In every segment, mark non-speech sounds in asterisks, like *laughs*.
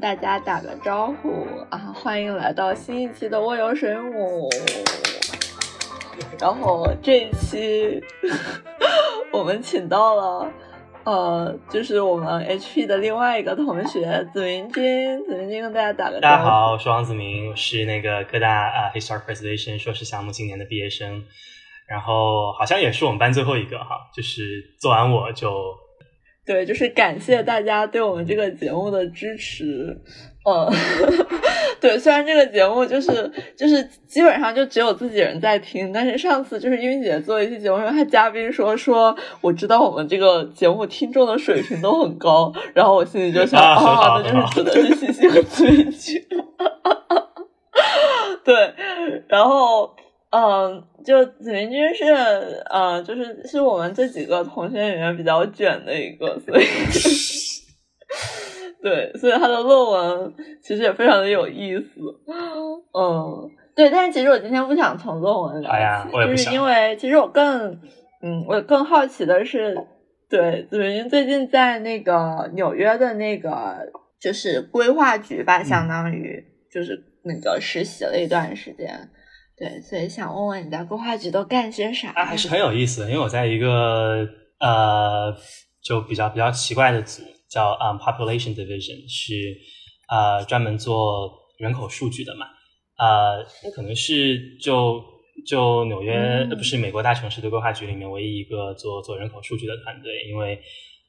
大家打个招呼啊！欢迎来到新一期的蜗牛水母。然后这一期 *laughs* 我们请到了，呃，就是我们 HP 的另外一个同学紫明君。紫明君跟大家打个招呼。大家好，我是王子明，是那个各大啊 Historic Preservation 硕士项目今年的毕业生，然后好像也是我们班最后一个哈，就是做完我就。对，就是感谢大家对我们这个节目的支持。嗯，*laughs* 对，虽然这个节目就是就是基本上就只有自己人在听，但是上次就是英姐做一期节目，因为她嘉宾说说我知道我们这个节目听众的水平都很高，然后我心里就想啊，那就是真的是西西和崔剧。*laughs* 对，然后。嗯，就紫明君是，嗯，就是是我们这几个同学里面比较卷的一个，所以，*laughs* 对，所以他的论文其实也非常的有意思。嗯，对，但是其实我今天不想从论文聊起，就是因为其实我更，嗯，我更好奇的是，对，紫明君最近在那个纽约的那个就是规划局吧，相当于就是那个实习了一段时间。对，所以想问问你在规划局都干些啥？还是很有意思的，因为我在一个呃，就比较比较奇怪的组，叫嗯 Population Division，是呃专门做人口数据的嘛。呃，那可能是就就纽约不是美国大城市的规划局里面唯一一个做做人口数据的团队，因为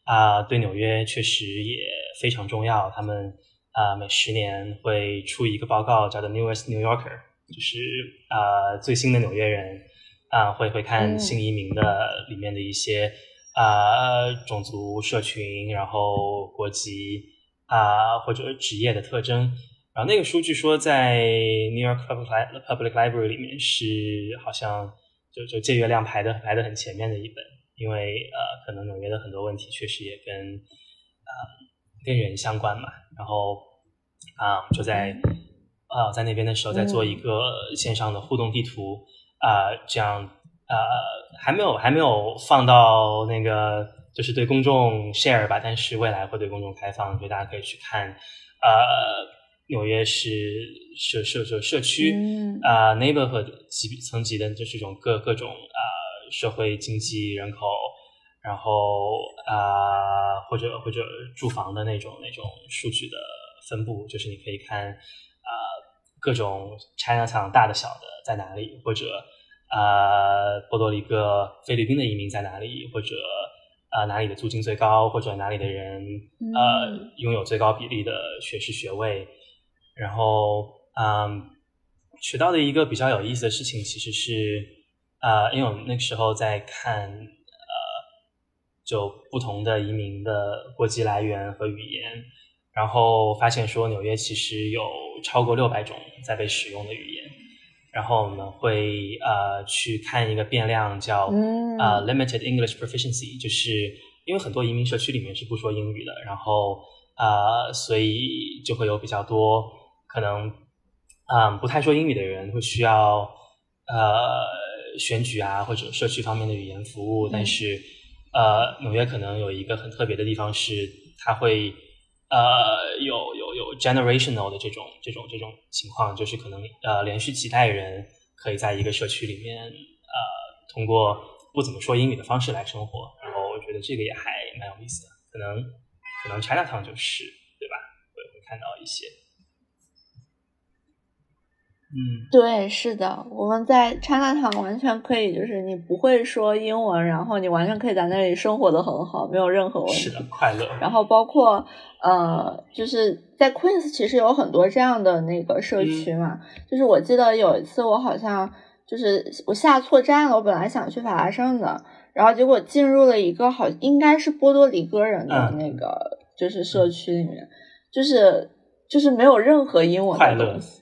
啊，对纽约确实也非常重要。他们啊每十年会出一个报告，叫做 Newest New Yorker。就是呃最新的纽约人啊会会看新移民的里面的一些啊种族社群，然后国籍啊或者职业的特征，然后那个书据说在 New York Public Public Library 里面是好像就就借阅量排的排的很前面的一本，因为呃可能纽约的很多问题确实也跟啊跟人相关嘛，然后啊就在。啊，在那边的时候在做一个线上的互动地图啊，这样呃还没有还没有放到那个就是对公众 share 吧，但是未来会对公众开放，就大家可以去看呃纽约市社社社社区啊 neighborhood 级层级的就是这种各各种啊社会经济人口，然后啊或者或者住房的那种那种数据的分布，就是你可以看。各种 China Town 大的小的在哪里，或者呃波多黎各菲律宾的移民在哪里，或者呃哪里的租金最高，或者哪里的人呃拥有最高比例的学士学位。然后嗯，学到的一个比较有意思的事情，其实是呃，因为我们那个时候在看呃，就不同的移民的国籍来源和语言。然后发现说纽约其实有超过六百种在被使用的语言，然后我们会呃去看一个变量叫呃 limited English proficiency，就是因为很多移民社区里面是不说英语的，然后呃所以就会有比较多可能嗯不太说英语的人会需要呃选举啊或者社区方面的语言服务，但是呃纽约可能有一个很特别的地方是它会。呃，有有有 generational 的这种这种这种情况，就是可能呃连续几代人可以在一个社区里面呃通过不怎么说英语的方式来生活，然后我觉得这个也还蛮有意思的，可能可能 Chinatown 就是对吧？会会看到一些。嗯，对，是的，我们在 China Town 完全可以，就是你不会说英文，然后你完全可以在那里生活的很好，没有任何问题，是的，快乐。然后包括呃，就是在 Queens 其实有很多这样的那个社区嘛，就是我记得有一次我好像就是我下错站了，我本来想去法拉盛的，然后结果进入了一个好应该是波多黎各人的那个就是社区里面，就是就是没有任何英文的东西。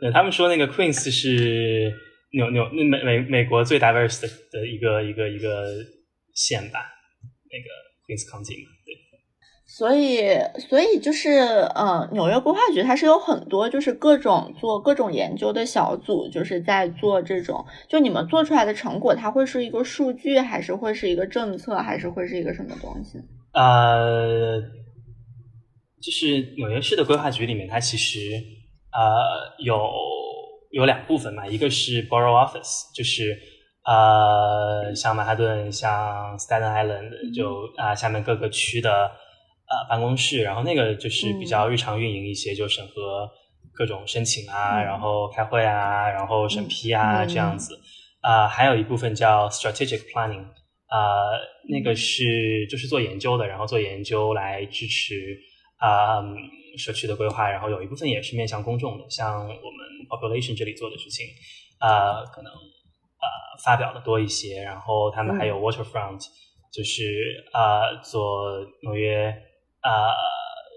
对他们说，那个 Queens 是纽纽那美美美国最 diverse 的的一个一个一个县吧，那个 Queens County 嘛，对。所以，所以就是，呃，纽约规划局它是有很多就是各种做各种研究的小组，就是在做这种，就你们做出来的成果，它会是一个数据，还是会是一个政策，还是会是一个什么东西？呃。就是纽约市的规划局里面，它其实呃有有两部分嘛，一个是 Borough Office，就是呃像曼哈顿、像 Staten Island 就啊下面各个区的呃办公室，然后那个就是比较日常运营一些，就审核各种申请啊，然后开会啊，然后审批啊这样子。啊，还有一部分叫 strategic planning，啊，那个是就是做研究的，然后做研究来支持啊社区的规划，然后有一部分也是面向公众的，像我们 population 这里做的事情，啊，可能呃发表的多一些，然后他们还有 waterfront，就是啊做纽约啊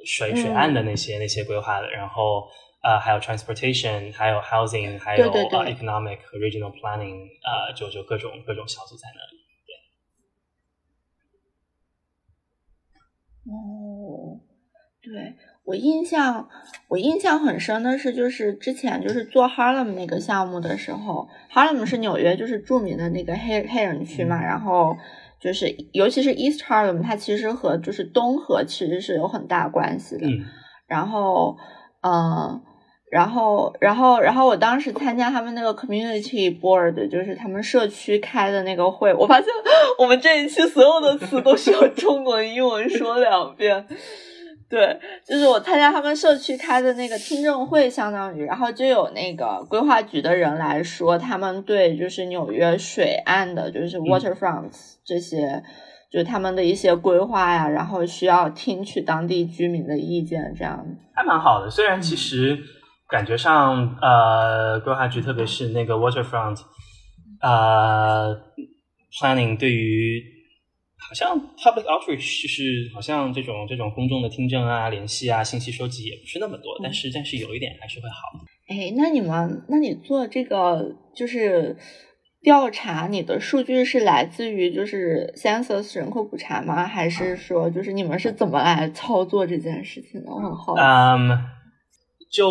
水水岸的那些那些规划的，然后。呃，还有 transportation，还有 housing，还有 economic 和 regional planning，呃，就就各种各种小组在那里。对。哦，对我印象，我印象很深的是，就是之前就是做 Harlem 那个项目的时候，Harlem 是纽约就是著名的那个黑黑人区嘛，然后就是尤其是 East Harlem，它其实和就是东河其实是有很大关系的。嗯。然后，嗯。然后，然后，然后我当时参加他们那个 community board，就是他们社区开的那个会，我发现我们这一期所有的词都需要中文、英文说两遍。对，就是我参加他们社区开的那个听证会，相当于，然后就有那个规划局的人来说，他们对就是纽约水岸的，就是 waterfronts 这些，就他们的一些规划呀，然后需要听取当地居民的意见，这样还蛮好的。虽然其实。感觉上，呃，规划局特别是那个 waterfront，呃，planning 对于好像 public outreach 就是好像这种这种公众的听证啊、联系啊、信息收集也不是那么多，但是但是有一点还是会好。哎，那你们，那你做这个就是调查，你的数据是来自于就是 census 人口普查吗？还是说就是你们是怎么来操作这件事情的？我很好奇。就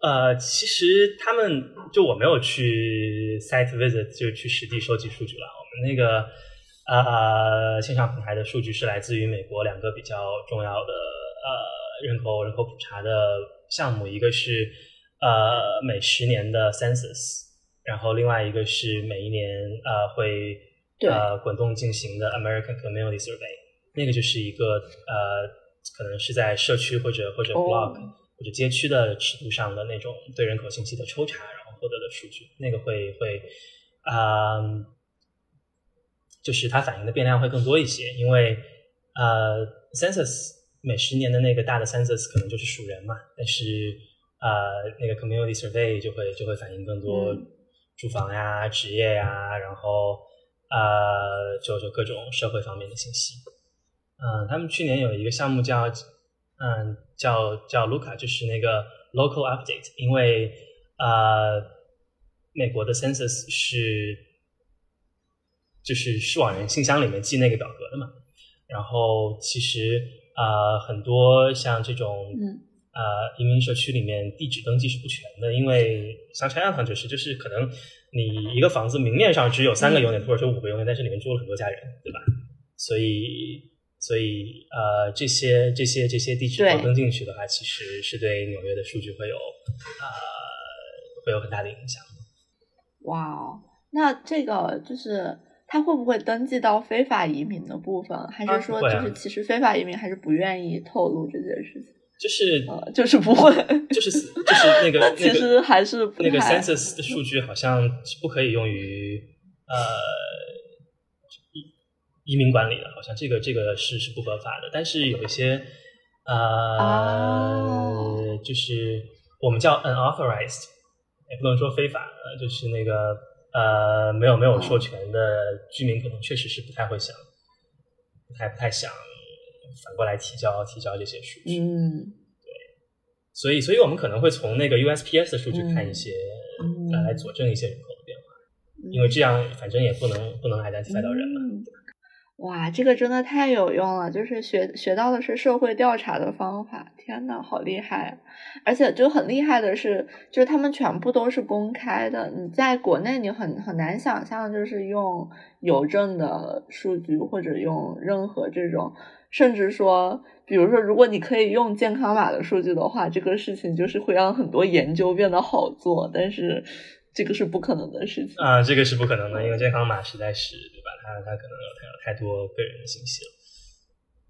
呃，其实他们就我没有去 site visit，就去实地收集数据了。我们那个呃线上平台的数据是来自于美国两个比较重要的呃人口人口普查的项目，一个是呃每十年的 census，然后另外一个是每一年呃会呃滚动进行的 American Community Survey，那个就是一个呃可能是在社区或者或者 block。或者街区的尺度上的那种对人口信息的抽查，然后获得的数据，那个会会啊，就是它反映的变量会更多一些，因为呃，census 每十年的那个大的 census 可能就是数人嘛，但是呃，那个 community survey 就会就会反映更多住房呀、职业呀，然后呃，就就各种社会方面的信息。嗯，他们去年有一个项目叫。嗯，叫叫 Luca，就是那个 local update，因为呃，美国的 census 是就是是往人信箱里面寄那个表格的嘛，然后其实呃很多像这种呃移民社区里面地址登记是不全的，因为像 Chinatown 就是就是可能你一个房子明面上只有三个 unit 或者说五个 unit，但是里面住了很多家人，对吧？所以。所以，呃，这些这些这些地址都登进去的话，其实是对纽约的数据会有，呃，会有很大的影响。哇哦，那这个就是他会不会登记到非法移民的部分？还是说，就是其实非法移民还是不愿意透露这件事情？就是，呃就是不会，就是就是那个 *laughs* 其实还是那个 census 的数据好像是不可以用于呃。移民管理的，好像这个这个是是不合法的，但是有一些呃，就是我们叫 unauthorized，也不能说非法，就是那个呃没有没有授权的居民，可能确实是不太会想，不太不太想反过来提交提交这些数据。嗯，对，所以所以我们可能会从那个 USPS 的数据看一些，来来佐证一些人口的变化，因为这样反正也不能不能 identify 到人嘛。哇，这个真的太有用了，就是学学到的是社会调查的方法。天呐，好厉害！而且就很厉害的是，就是他们全部都是公开的。你在国内，你很很难想象，就是用邮政的数据，或者用任何这种，甚至说，比如说，如果你可以用健康码的数据的话，这个事情就是会让很多研究变得好做。但是。这个是不可能的事情啊，这个是不可能的，因为健康码实在是对吧？它它可能有太太多个人的信息了。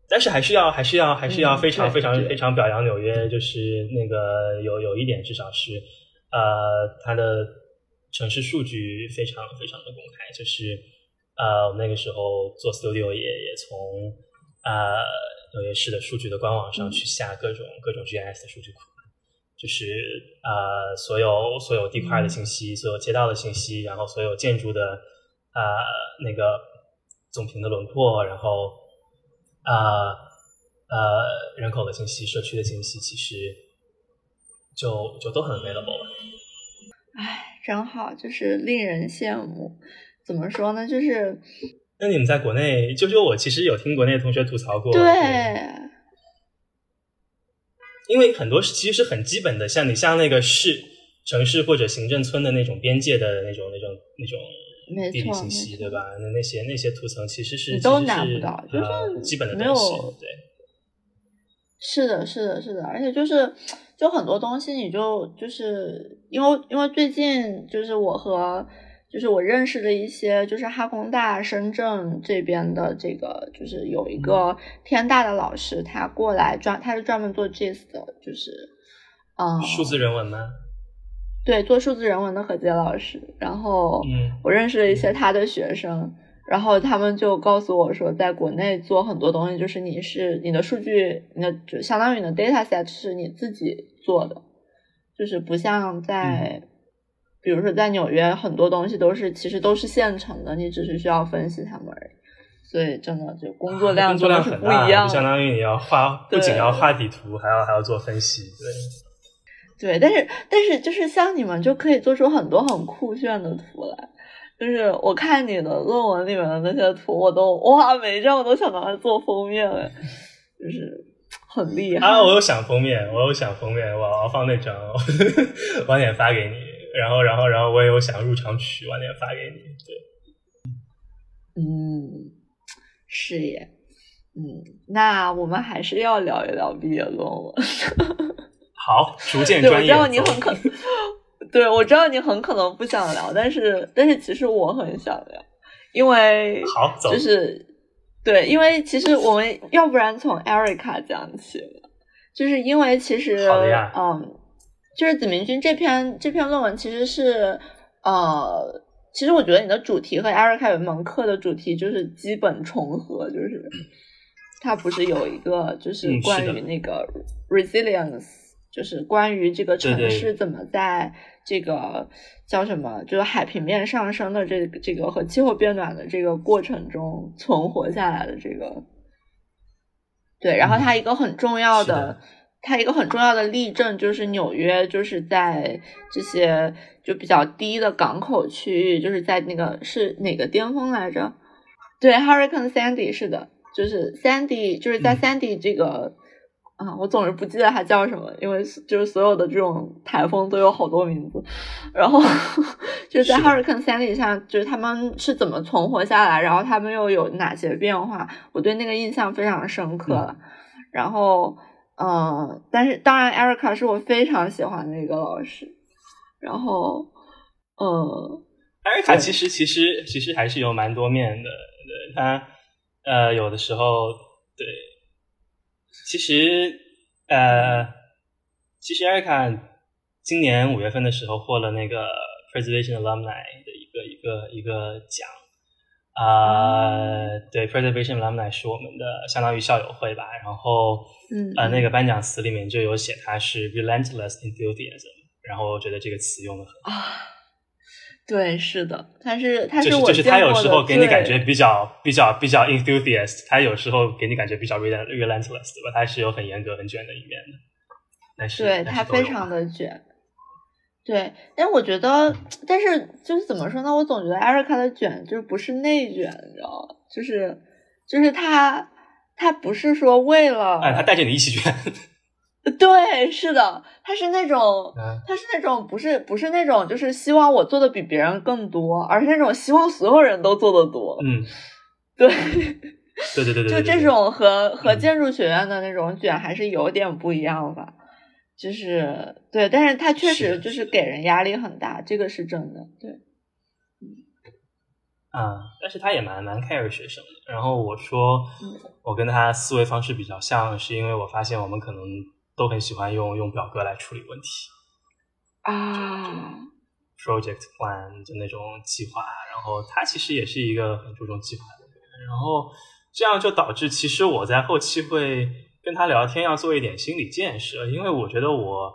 但是还是要还是要还是要非常非常非常表扬纽约，就是那个有有一点至少是呃，它的城市数据非常非常的公开，就是呃，我们那个时候做 studio 也也从呃纽约市的数据的官网上去下各种各种 GIS 的数据库。就是呃，所有所有地块的信息，所有街道的信息，然后所有建筑的呃那个总平的轮廓，然后呃呃人口的信息、社区的信息，其实就就都很 available 了。哎，真好，就是令人羡慕。怎么说呢？就是那你们在国内，就就我其实有听国内同学吐槽过，对。因为很多是其实是很基本的，像你像那个市、城市或者行政村的那种边界的那种、那种、那种地理信息，对吧？那那些那些图层其实是都拿不到，就是基本的东西。对，是的，是的，是的，而且就是就很多东西，你就就是因为因为最近就是我和。就是我认识的一些，就是哈工大深圳这边的这个，就是有一个天大的老师，他过来专，他是专门做 GIS 的，就是，嗯，数字人文吗？对，做数字人文的何洁老师。然后，我认识了一些他的学生，然后他们就告诉我说，在国内做很多东西，就是你是你的数据，你的就相当于你的 data set 是你自己做的，就是不像在。比如说，在纽约，很多东西都是其实都是现成的，你只是需要分析它们而已。所以，真的就工作量真的是不一样。相当于你要画，不仅要画底图，还要还要做分析。对，对，但是但是就是像你们就可以做出很多很酷炫的图来。就是我看你的论文里面的那些图，我都哇，每一张我都想拿来做封面，就是很厉害啊！我有想封面，我有想封面，我要放那张，*laughs* 晚点发给你。然后，然后，然后我也有想入场曲，晚点发给你。对，嗯，是耶，嗯，那我们还是要聊一聊毕业论文。*laughs* 好，逐渐专业。我知道你很可，对我知道你很可能不想聊，但是，但是其实我很想聊，因为好，就是对，因为其实我们要不然从 Erica 讲起，就是因为其实，嗯。就是子明君这篇这篇论文其实是，呃，其实我觉得你的主题和艾瑞卡有一门课的主题就是基本重合，就是它不是有一个就是关于那个 resilience，就是关于这个城市怎么在这个叫什么，就是海平面上升的这个这个和气候变暖的这个过程中存活下来的这个，对，然后它一个很重要的。它一个很重要的例证就是纽约，就是在这些就比较低的港口区域，就是在那个是哪个巅峰来着？对，Hurricane Sandy 是的，就是 Sandy，就是在 Sandy 这个啊，我总是不记得它叫什么，因为就是所有的这种台风都有好多名字。然后就是在 Hurricane Sandy 上，就是他们是怎么存活下来，然后他们又有哪些变化？我对那个印象非常深刻。然后。嗯，但是当然，Erica 是我非常喜欢的一个老师。然后，嗯，Erica 其实其实其实还是有蛮多面的。对他，呃，有的时候，对，其实，呃，其实 Erica 今年五月份的时候获了那个 Preservation Alumni 的一个一个一个奖。啊，对，Preservation Alumni 是我们的相当于校友会吧，然后，嗯，呃，那个颁奖词里面就有写他是 relentless enthusiasm，然后我觉得这个词用的很啊，对，是的，他是他是我就是他有时候给你感觉比较比较比较 enthusiast，他有时候给你感觉比较 relentless，对吧？他是有很严格很卷的一面的，但是对他非常的卷。对，但我觉得，但是就是怎么说呢？我总觉得艾瑞卡的卷就是不是内卷，你知道吗？就是就是他他不是说为了，哎，他带着你一起卷。*laughs* 对，是的，他是那种，他是那种，不是不是那种，就是希望我做的比别人更多，而是那种希望所有人都做的多。*laughs* 嗯，对，对对对对，*laughs* 就这种和和建筑学院的那种卷还是有点不一样吧。就是对，但是他确实就是给人压力很大，这个是真的。对，啊，但是他也蛮蛮 care 学生的。然后我说，我跟他思维方式比较像，是因为我发现我们可能。都很喜欢用用表格来处理问题啊，project plan 就那种计划，然后他其实也是一个很注重计划的人，然后这样就导致其实我在后期会跟他聊天，要做一点心理建设，因为我觉得我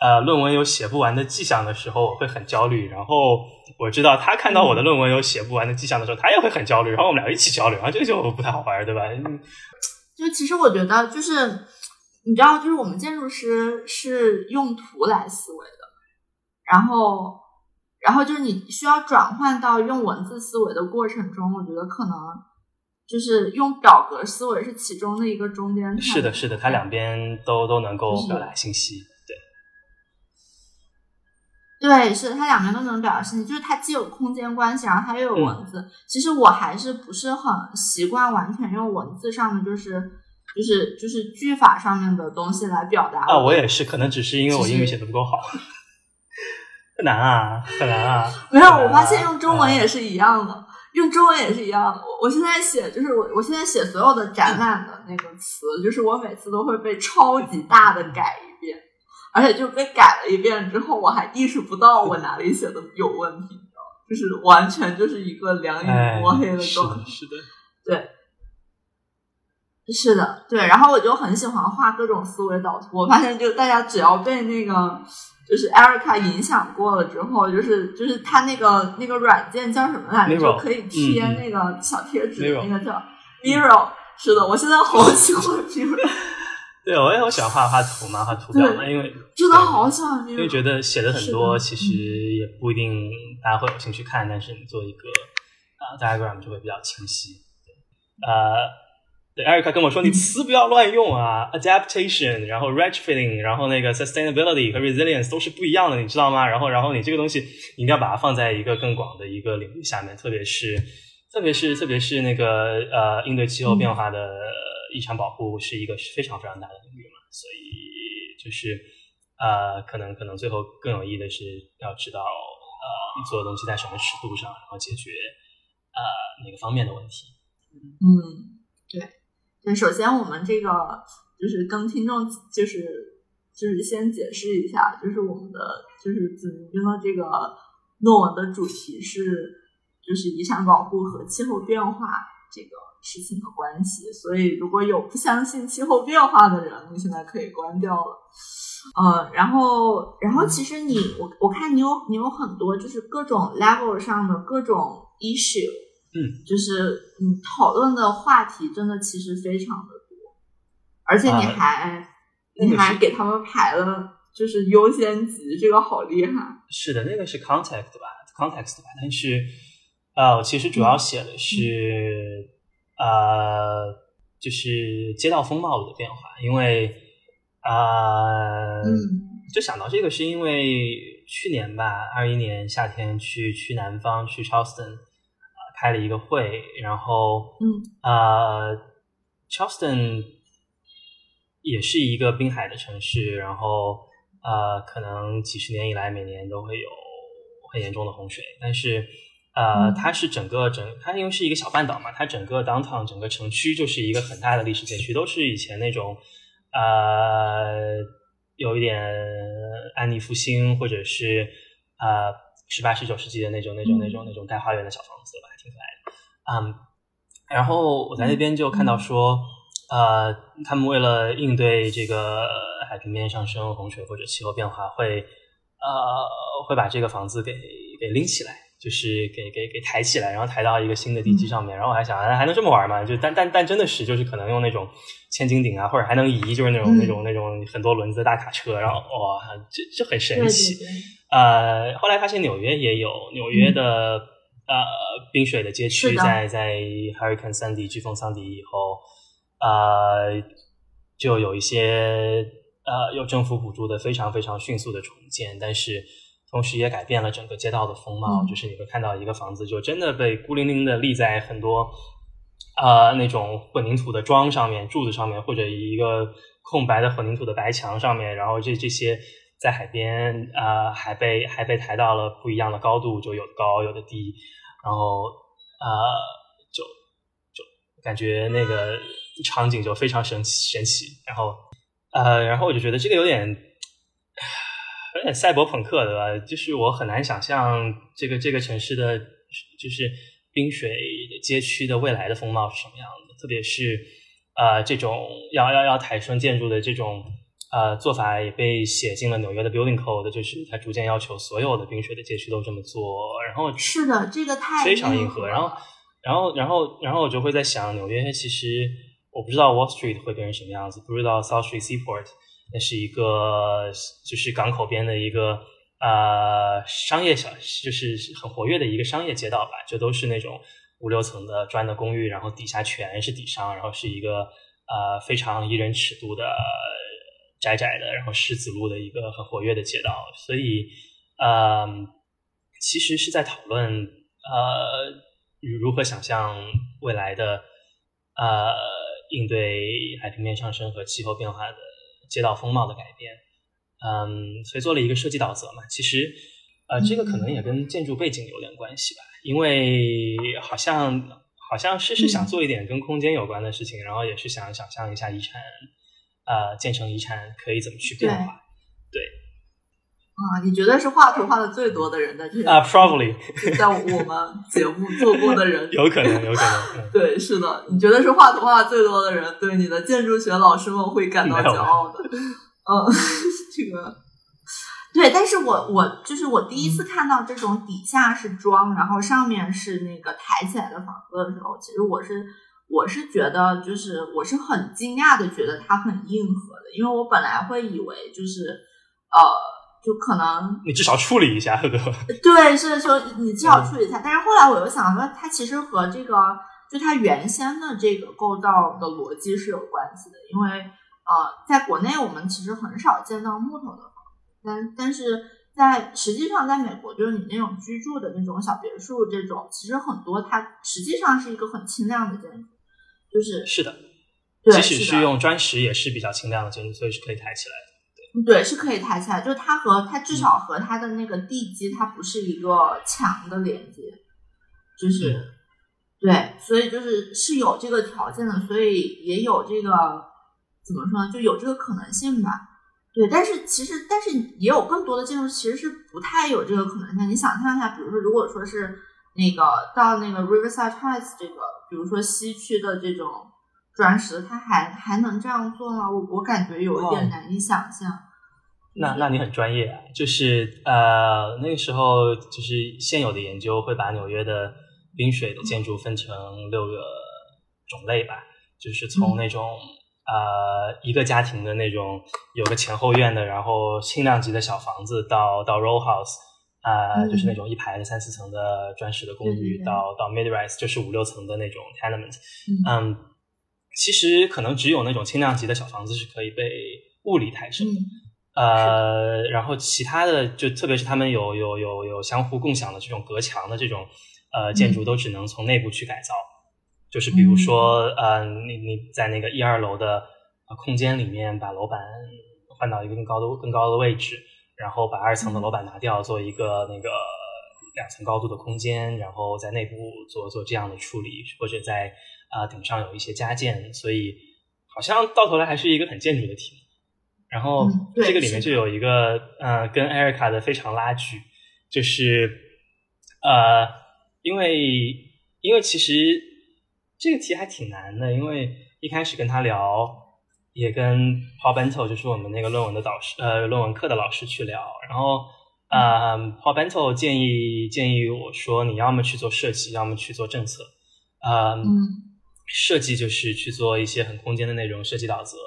呃论文有写不完的迹象的时候，我会很焦虑，然后我知道他看到我的论文有写不完的迹象的时候，他也会很焦虑，然后我们俩一起焦虑，然后这个就不太好玩，对吧？就其实我觉得就是。你知道，就是我们建筑师是用图来思维的，然后，然后就是你需要转换到用文字思维的过程中，我觉得可能就是用表格思维是其中的一个中间。是的，是的，它两边都都能够表达信息，对，对，是它两边都能表达信息，就是它既有空间关系，然后它又有文字。其实我还是不是很习惯完全用文字上的，就是。就是就是句法上面的东西来表达啊，我也是，可能只是因为我英语写的不够好，*laughs* 很难啊，很难啊。没有，我发现用中文也是一样的，用中文也是一样的。我我现在写，就是我我现在写所有的展览的那个词，就是我每次都会被超级大的改一遍，而且就被改了一遍之后，我还意识不到我哪里写的有问题，就是完全就是一个两眼摸黑的状态。是的，对。是的，对，然后我就很喜欢画各种思维导图。我发现，就大家只要被那个就是 Erica 影响过了之后，就是就是他那个那个软件叫什么来着？就可以贴那个小贴纸，那个叫 Mirror。是的，我现在好喜欢 Miro。*laughs* 对，我也好喜欢画画图嘛，画图表嘛，因为真的好喜欢 Miro。因为觉得写的很多，其实也不一定大家会有兴趣看，但是你做一个啊 diagram 就会比较清晰。呃。对，艾瑞卡跟我说，你词不要乱用啊，adaptation，然后 retrofitting，然后那个 sustainability 和 resilience 都是不一样的，你知道吗？然后，然后你这个东西，你一定要把它放在一个更广的一个领域下面，特别是，特别是，特别是那个呃，应对气候变化的遗产保护是一个非常非常大的领域嘛，所以就是呃，可能可能最后更有意义的是要知道呃，你做的东西在什么尺度上，然后解决呃哪个方面的问题。嗯，对。对，首先我们这个就是跟听众就是就是先解释一下，就是我们的就是子明君的这个论文的主题是就是遗产保护和气候变化这个事情的关系，所以如果有不相信气候变化的人，你现在可以关掉了。呃，然后然后其实你我我看你有你有很多就是各种 level 上的各种 issue。嗯，就是你讨论的话题真的其实非常的多，而且你还你还给他们排了就是优先级，这个好厉害。是的，那个是 context 吧，context 吧，但是呃，我其实主要写的是呃，就是街道风貌的变化，因为啊，就想到这个是因为去年吧，二一年夏天去去南方去 Charleston。开了一个会，然后，嗯，呃，Charleston 也是一个滨海的城市，然后，呃，可能几十年以来每年都会有很严重的洪水，但是，呃，它是整个整，它因为是一个小半岛嘛，它整个 downtown 整个城区就是一个很大的历史街区，都是以前那种，呃，有一点安妮复兴或者是，呃。十八、十九世纪的那种、那种、那种、那种带花园的小房子吧，挺可爱的。嗯，然后我在那边就看到说，呃，他们为了应对这个海平面上升、洪水或者气候变化，会呃会把这个房子给给拎起来，就是给给给抬起来，然后抬到一个新的地基上面。然后我还想，还能这么玩吗？就但但但真的是，就是可能用那种千斤顶啊，或者还能移，就是那种那种那种很多轮子的大卡车，然后哇，这这很神奇。呃，后来发现纽约也有纽约的呃冰水的街区，在在 Hurricane Sandy 飓风桑迪以后，呃，就有一些呃有政府补助的非常非常迅速的重建，但是同时也改变了整个街道的风貌，就是你会看到一个房子就真的被孤零零的立在很多呃那种混凝土的桩上面、柱子上面，或者一个空白的混凝土的白墙上面，然后这这些。在海边，呃，还被还被抬到了不一样的高度，就有高，有的低，然后，呃，就就感觉那个场景就非常神奇神奇，然后，呃，然后我就觉得这个有点有点赛博朋克对吧？就是我很难想象这个这个城市的，就是冰水街区的未来的风貌是什么样的，特别是呃这种要要要抬升建筑的这种。呃，做法也被写进了纽约的 Building Code，就是它逐渐要求所有的冰水的街区都这么做。然后是的，这个太非常硬核。然后，然后，然后，然后我就会在想，纽约其实我不知道 Wall Street 会变成什么样子，不知道 South Street Seaport 那是一个就是港口边的一个呃商业小，就是很活跃的一个商业街道吧，就都是那种五六层的砖的公寓，然后底下全是底商，然后是一个呃非常宜人尺度的。窄窄的，然后石子路的一个很活跃的街道，所以，呃，其实是在讨论呃如何想象未来的呃应对海平面上升和气候变化的街道风貌的改变，嗯，所以做了一个设计导则嘛。其实，呃，这个可能也跟建筑背景有点关系吧，因为好像好像是是想做一点跟空间有关的事情，然后也是想想象一下遗产。呃，建成遗产可以怎么去变化？对，啊，你觉得是画图画的最多的人的这啊，probably *laughs* 在我们节目做过的人，有可能，有可能，*laughs* 对，是的，你觉得是画图画最多的人，对你的建筑学老师们会感到骄傲的。嗯，*laughs* 这个对，但是我我就是我第一次看到这种底下是桩，然后上面是那个抬起来的房子的时候，其实我是。我是觉得，就是我是很惊讶的，觉得它很硬核的，因为我本来会以为就是，呃，就可能你至少处理一下，对吧？*laughs* 对，是说你至少处理一下。但是后来我又想说，它其实和这个就它原先的这个构造的逻辑是有关系的，因为呃，在国内我们其实很少见到木头的房子，但但是在实际上，在美国就是你那种居住的那种小别墅这种，其实很多它实际上是一个很轻量的建筑。就是是的，即使是用砖石也是比较轻量的建筑，所以是可以抬起来的。对，是可以抬起来。就它和它至少和它的那个地基，它不是一个墙的连接，就是对，所以就是是有这个条件的，所以也有这个怎么说呢，就有这个可能性吧。对，但是其实但是也有更多的建筑其实是不太有这个可能性。你想象一下，比如说，如果说是那个到那个 Riverside Heights 这个。比如说西区的这种砖石，它还还能这样做吗？我我感觉有一点难以想象。那那你很专业啊，就是呃那个时候就是现有的研究会把纽约的冰水的建筑分成六个种类吧，就是从那种呃一个家庭的那种有个前后院的，然后轻量级的小房子，到到 row house。啊，就是那种一排的三四层的砖石的公寓，到到 mid rise 就是五六层的那种 tenement。嗯，其实可能只有那种轻量级的小房子是可以被物理抬升的。呃，然后其他的就特别是他们有有有有相互共享的这种隔墙的这种呃建筑，都只能从内部去改造。就是比如说，呃，你你在那个一二楼的空间里面把楼板换到一个更高的更高的位置。然后把二层的楼板拿掉，做一个那个两层高度的空间，然后在内部做做这样的处理，或者在啊顶上有一些加建，所以好像到头来还是一个很建筑的题目。然后这个里面就有一个呃跟艾瑞卡的非常拉锯，就是呃因为因为其实这个题还挺难的，因为一开始跟他聊。也跟 Paul Bento 就是我们那个论文的导师，呃，论文课的老师去聊，然后，呃，Paul Bento 建议建议我说，你要么去做设计，要么去做政策，嗯，设计就是去做一些很空间的内容设计导则，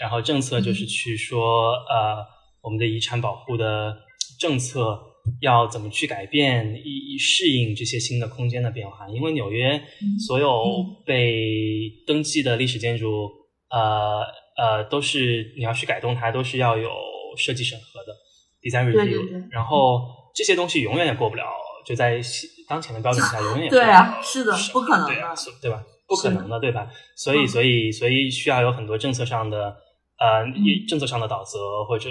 然后政策就是去说，呃，我们的遗产保护的政策要怎么去改变以适应这些新的空间的变化。因为纽约所有被登记的历史建筑，呃呃，都是你要去改动它，都是要有设计审核的 design review，然后这些东西永远也过不了，就在当前的标准下，永远过不了对啊，是的，不可能的，对吧？不可能的，对吧？所以，所以，所以需要有很多政策上的，呃，政策上的导则或者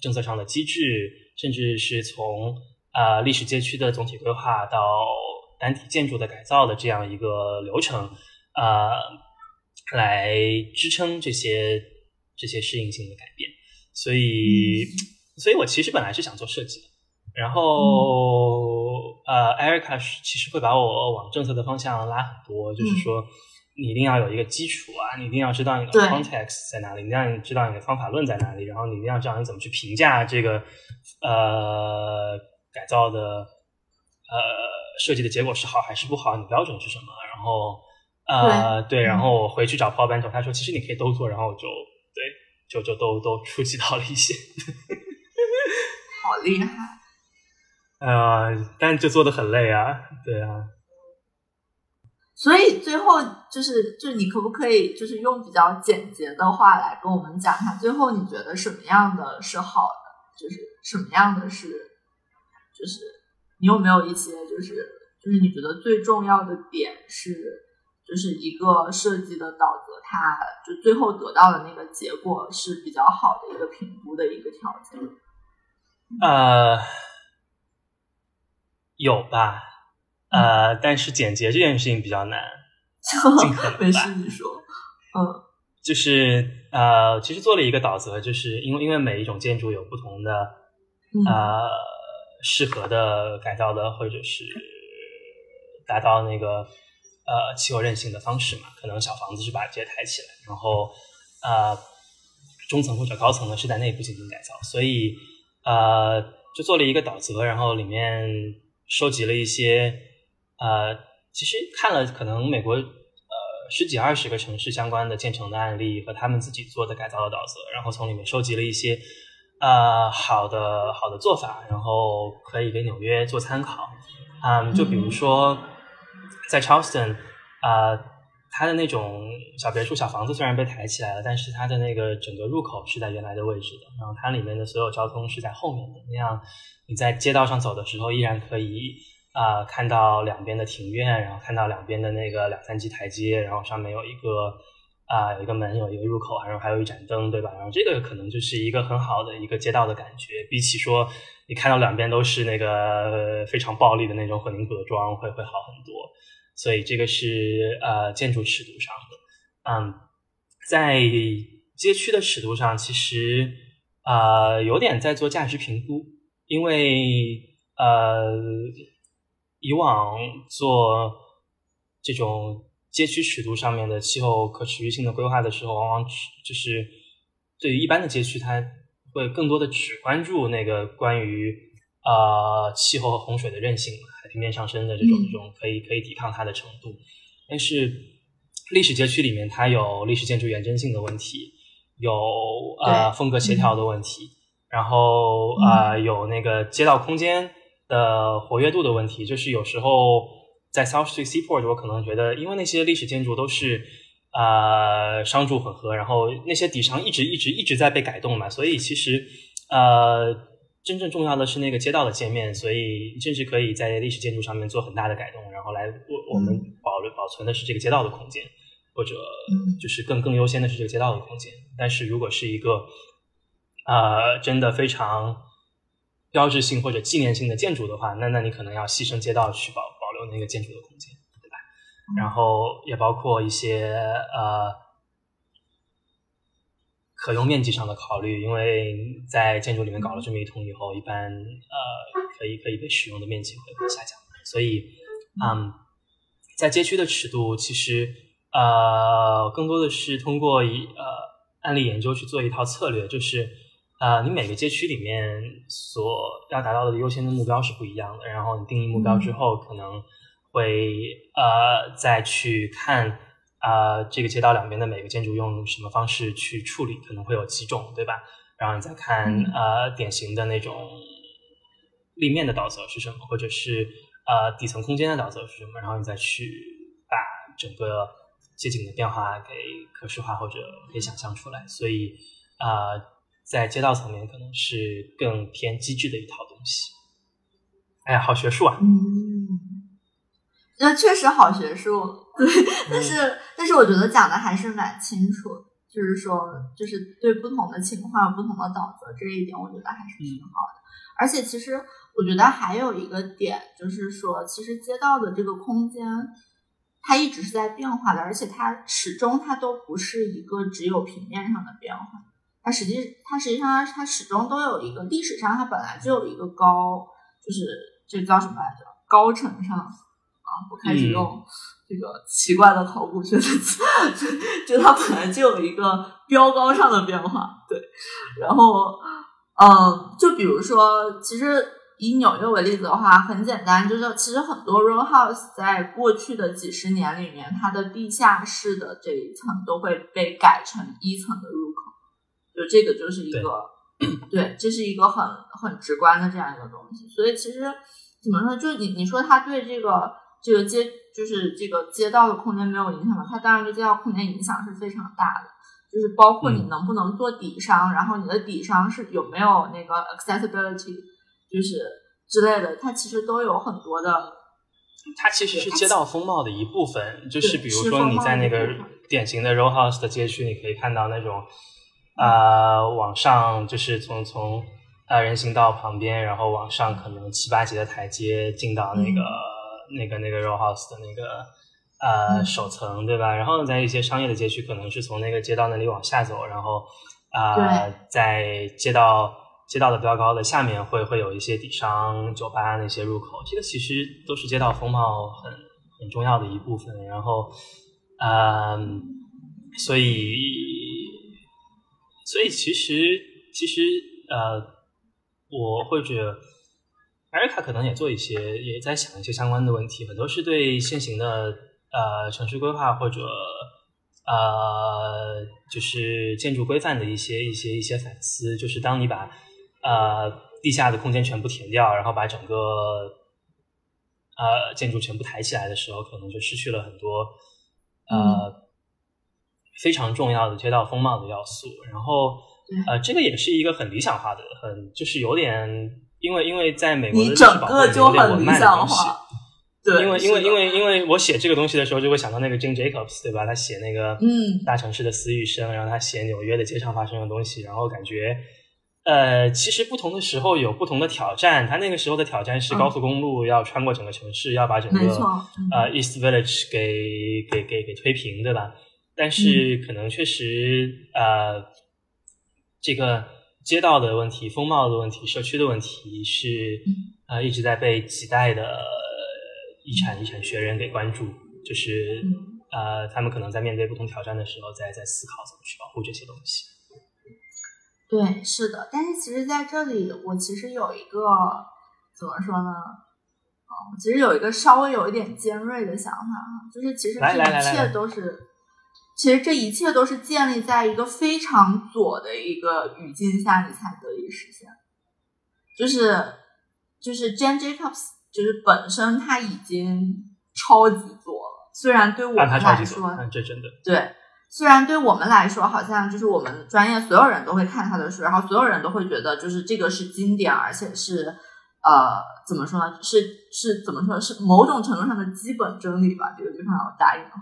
政策上的机制，甚至是从啊历史街区的总体规划到单体建筑的改造的这样一个流程，啊，来支撑这些这些适应性的改变。所以，所以我其实本来是想做设计的，然后。呃，Erica 其实会把我往政策的方向拉很多，就是说，你一定要有一个基础啊，你一定要知道你的 context 在哪里，你一定要知道你的方法论在哪里，然后你一定要知道你怎么去评价这个呃改造的呃设计的结果是好还是不好，你标准是什么？然后呃对，然后我回去找 Paul Bento，他说其实你可以都做，然后就对，就就都都触及到了一些，*laughs* 好厉害。呃，但就做的很累啊，对啊。所以最后就是，就是你可不可以就是用比较简洁的话来跟我们讲一下，最后你觉得什么样的是好的，就是什么样的是，就是你有没有一些就是就是你觉得最重要的点是，就是一个设计的导则，它就最后得到的那个结果是比较好的一个评估的一个条件。呃。有吧，呃，但是简洁这件事情比较难，*laughs* 尽可能没事你说，嗯，就是呃，其实做了一个导则，就是因为因为每一种建筑有不同的呃适合的改造的或者是达到那个呃气候韧性的方式嘛，可能小房子是把这些抬起来，然后呃中层或者高层呢是在内部进行改造，所以呃就做了一个导则，然后里面。收集了一些，呃，其实看了可能美国呃十几二十个城市相关的建成的案例和他们自己做的改造的导则，然后从里面收集了一些呃好的好的做法，然后可以给纽约做参考。嗯，就比如说在 Charleston 啊，它的那种小别墅、小房子虽然被抬起来了，但是它的那个整个入口是在原来的位置的，然后它里面的所有交通是在后面的那样。你在街道上走的时候，依然可以啊看到两边的庭院，然后看到两边的那个两三级台阶，然后上面有一个啊有一个门，有一个入口，然后还有一盏灯，对吧？然后这个可能就是一个很好的一个街道的感觉，比起说你看到两边都是那个非常暴力的那种混凝土的桩，会会好很多。所以这个是呃建筑尺度上的，嗯，在街区的尺度上，其实啊有点在做价值评估。因为呃，以往做这种街区尺度上面的气候可持续性的规划的时候，往往只就是对于一般的街区，它会更多的只关注那个关于呃气候和洪水的韧性、嘛平面上升的这种这种可以可以抵抗它的程度。但是历史街区里面，它有历史建筑原真性的问题，有呃风格协调的问题。然后啊，有那个街道空间的活跃度的问题，就是有时候在 South Street Seaport，我可能觉得，因为那些历史建筑都是啊商住混合，然后那些底商一直一直一直在被改动嘛，所以其实呃真正重要的是那个街道的界面，所以甚至可以在历史建筑上面做很大的改动，然后来我我们保留保存的是这个街道的空间，或者就是更更优先的是这个街道的空间，但是如果是一个。呃，真的非常标志性或者纪念性的建筑的话，那那你可能要牺牲街道去保保留那个建筑的空间，对吧？然后也包括一些呃可用面积上的考虑，因为在建筑里面搞了这么一通以后，一般呃可以可以被使用的面积会会下降，所以嗯，在街区的尺度其实呃更多的是通过一呃案例研究去做一套策略，就是。啊，你每个街区里面所要达到的优先的目标是不一样的。然后你定义目标之后，可能会呃再去看啊这个街道两边的每个建筑用什么方式去处理，可能会有几种，对吧？然后你再看呃典型的那种立面的导则是什么，或者是呃底层空间的导则是什么，然后你再去把整个街景的变化给可视化或者可以想象出来。所以啊，在街道层面可能是更偏机制的一套东西。哎呀，好学术啊！嗯，那确实好学术。*laughs* 对，但是但是我觉得讲的还是蛮清楚，就是说，就是对不同的情况有不同的导则，这一点我觉得还是挺好的。而且其实我觉得还有一个点，就是说，其实街道的这个空间，它一直是在变化的，而且它始终它都不是一个只有平面上的变化，它实际它实际上它始终都有一个历史上它本来就有一个高，就是这叫什么来着？高程上啊，我开始用。这个奇怪的考古学的词，就 *laughs* 它本来就有一个标高上的变化，对。然后，嗯，就比如说，其实以纽约为例子的话，很简单，就是其实很多 row house 在过去的几十年里面，它的地下室的这一层都会被改成一层的入口，就这个就是一个，*clears throat* 对，这是一个很很直观的这样一个东西。所以其实怎么说，就你你说他对这个这个街。就是这个街道的空间没有影响吗？它当然对街道空间影响是非常大的，就是包括你能不能做底商，然后你的底商是有没有那个 accessibility，就是之类的，它其实都有很多的。它其实是街道风貌的一部分，就是比如说你在那个典型的 row house 的街区，你可以看到那种啊往上，就是从从呃人行道旁边，然后往上可能七八级的台阶进到那个。那个那个 row house 的那个呃首层对吧？然后在一些商业的街区，可能是从那个街道那里往下走，然后啊在街道街道的标高的下面会会有一些底商酒吧那些入口，这个其实都是街道风貌很很重要的一部分。然后嗯，所以所以其实其实呃，我会觉得。艾瑞卡可能也做一些，也在想一些相关的问题，很多是对现行的呃城市规划或者呃就是建筑规范的一些一些一些反思。就是当你把呃地下的空间全部填掉，然后把整个呃建筑全部抬起来的时候，可能就失去了很多呃非常重要的街道风貌的要素。然后呃这个也是一个很理想化的，很就是有点。因为因为在美国的历史保护有点文漫的东西，对，因为因为因为因为我写这个东西的时候，就会想到那个 Jane Jacobs，对吧？他写那个嗯大城市的私语声，然后他写纽约的街上发生的东西，然后感觉呃，其实不同的时候有不同的挑战。他那个时候的挑战是高速公路要穿过整个城市，要把整个呃 East Village 给给给给推平，对吧？但是可能确实呃这个。街道的问题、风貌的问题、社区的问题是呃一直在被几代的遗产遗产学人给关注，就是呃他们可能在面对不同挑战的时候，在在思考怎么去保护这些东西。对，是的，但是其实在这里，我其实有一个怎么说呢？哦，其实有一个稍微有一点尖锐的想法哈，就是其实这一切都是。其实这一切都是建立在一个非常左的一个语境下，你才得以实现。就是就是 Jane Jacobs，就是本身他已经超级左了。虽然对我们来说，这真的对。虽然对我们来说，好像就是我们专业所有人都会看他的书，然后所有人都会觉得就是这个是经典，而且是呃怎么说呢？是是怎么说？是某种程度上的基本真理吧？这个地方要答应哈。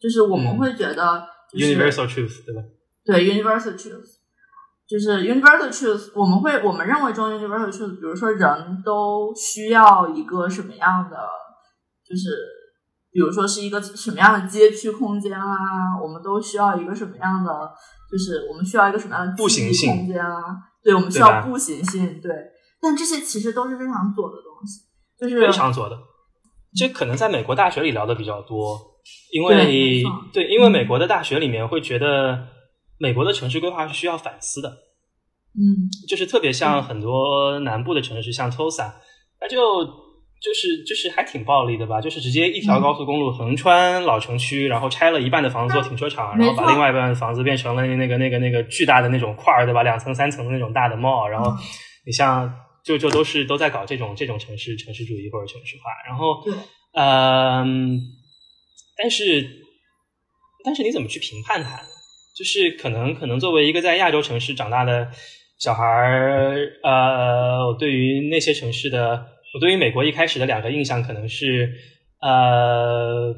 就是我们会觉得，universal truth 对吧？对，universal truth，就是 universal truth。我们会我们认为中 universal truth，比如说人都需要一个什么样的，就是比如说是一个什么样的街区空间啊，我们都需要一个什么样的，就是我们需要一个什么样的步行性空间啊？对，我们需要步行性。对，但这些其实都是非常左的东西，就是非常左的。这可能在美国大学里聊的比较多。因为对，因为美国的大学里面会觉得美国的城市规划是需要反思的，嗯，就是特别像很多南部的城市，像 Tulsa，那就就是就是还挺暴力的吧，就是直接一条高速公路横穿老城区，然后拆了一半的房子做停车场，然后把另外一半的房子变成了那个那个那个巨大的那种块儿，对吧？两层三层的那种大的 mall，然后你像。就就都是都在搞这种这种城市城市主义或者城市化。然后，嗯，但是但是你怎么去评判它？就是可能可能作为一个在亚洲城市长大的小孩儿，呃，我对于那些城市的，我对于美国一开始的两个印象可能是，呃，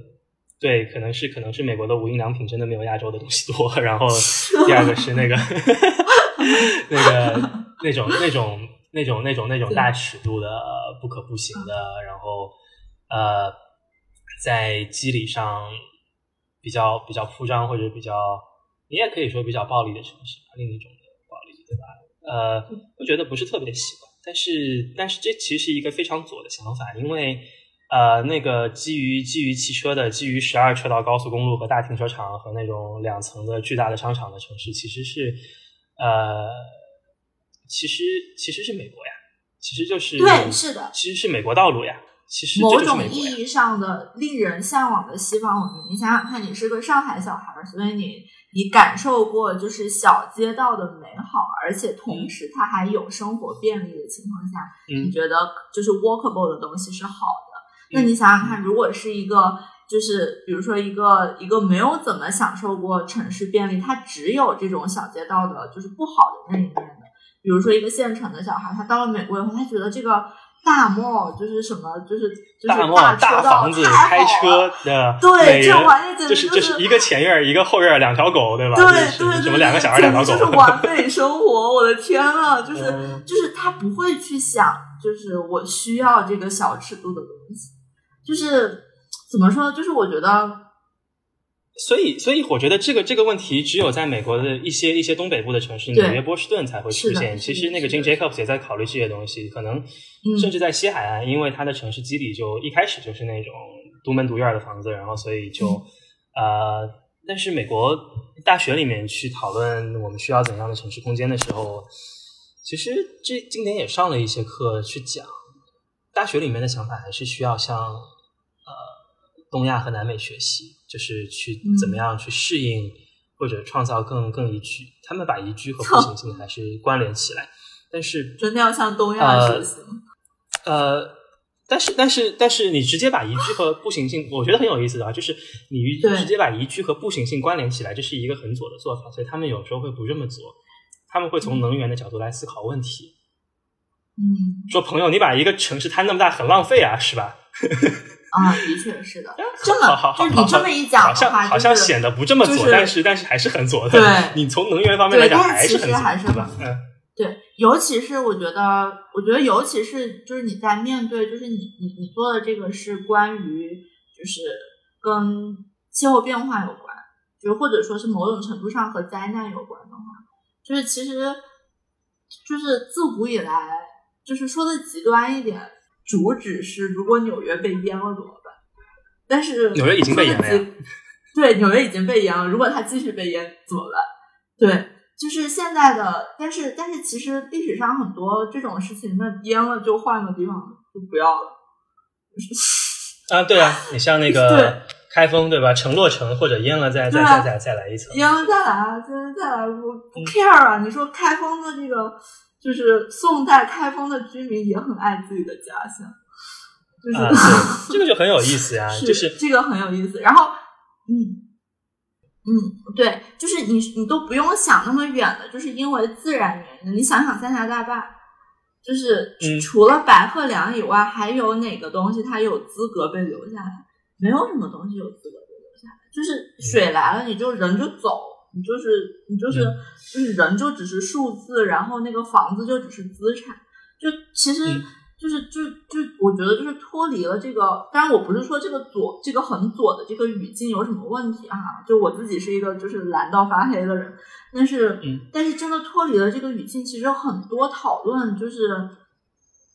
对，可能是可能是美国的无印良品真的没有亚洲的东西多。然后 *laughs* 第二个是那个那个那种那种那种那种那种大尺度的不可不行的，然后呃，在机理上比较比较铺张或者比较。你也可以说比较暴力的城市，另一种的暴力，对吧？呃，我觉得不是特别喜欢，但是，但是这其实是一个非常左的想法，因为，呃，那个基于基于汽车的，基于十二车道高速公路和大停车场和那种两层的巨大的商场的城市，其实是，呃，其实其实是美国呀，其实就是对，是的，其实是美国道路呀。其实某种意义上的令人向往的西方文明，你想想看，你是个上海小孩，所以你你感受过就是小街道的美好，而且同时它还有生活便利的情况下，你觉得就是 walkable 的东西是好的。那你想想看，如果是一个就是比如说一个一个没有怎么享受过城市便利，他只有这种小街道的就是不好的那一面的，比如说一个县城的小孩，他到了美国以后，他觉得这个。大 mall 就是什么，就是就是大大房子开车的，对，这玩意就是就是一个前院一个后院两条狗，对吧？对对对，什么两个小孩两条狗，就是完美生活。我的天呐，就是就是他不会去想，就是我需要这个小尺度的东西，就是怎么说？就是我觉得。所以，所以我觉得这个这个问题只有在美国的一些一些东北部的城市，纽约、波士顿才会出现。其实那个 Jim Jacobs 也在考虑这些东西，可能甚至在西海岸，因为它的城市基底就一开始就是那种独门独院的房子，然后所以就呃，但是美国大学里面去讨论我们需要怎样的城市空间的时候，其实这今年也上了一些课去讲，大学里面的想法还是需要向呃东亚和南美学习。就是去怎么样去适应或者创造更更宜居，他们把宜居和步行 *laughs* 性还是关联起来，但是真的要向东亚学习呃，但是但是但是你直接把宜居和步行性，我觉得很有意思的啊，就是你直接把宜居和步行性关联起来，这是一个很左的做法，所以他们有时候会不这么做，他们会从能源的角度来思考问题。嗯，说朋友，你把一个城市摊那么大，很浪费啊，是吧？*laughs* 啊，的确是的，这么就是你这么一讲的话，好像显得不这么左，但是但是还是很左的。对，你从能源方面来讲还是很左，是吧？嗯，对，尤其是我觉得，我觉得尤其是就是你在面对，就是你你你做的这个是关于就是跟气候变化有关，就或者说是某种程度上和灾难有关的话，就是其实就是自古以来，就是说的极端一点。主旨是，如果纽约被淹了怎么办？但是纽约已经被淹了。对，纽约已经被淹了。如果它继续被淹怎么办？对，就是现在的。但是，但是其实历史上很多这种事情，那淹了就换个地方就不要了。啊，对啊，你像那个 *laughs* 开封对吧？承诺城或者淹了再再再再再来一层。淹了再来啊，再再来我不 care 啊？你说开封的这个。就是宋代开封的居民也很爱自己的家乡，就是这个就很有意思呀，就是这个很有意思。然后，嗯嗯，对，就是你你都不用想那么远的，就是因为自然原因。你想想三峡大坝，就是除了白鹤梁以外，还有哪个东西它有资格被留下来？没有什么东西有资格被留下来，就是水来了，你就人就走。你就是你就是就是人就只是数字，然后那个房子就只是资产，就其实就是就就我觉得就是脱离了这个，当然我不是说这个左这个很左的这个语境有什么问题哈，就我自己是一个就是蓝到发黑的人，但是但是真的脱离了这个语境，其实很多讨论就是。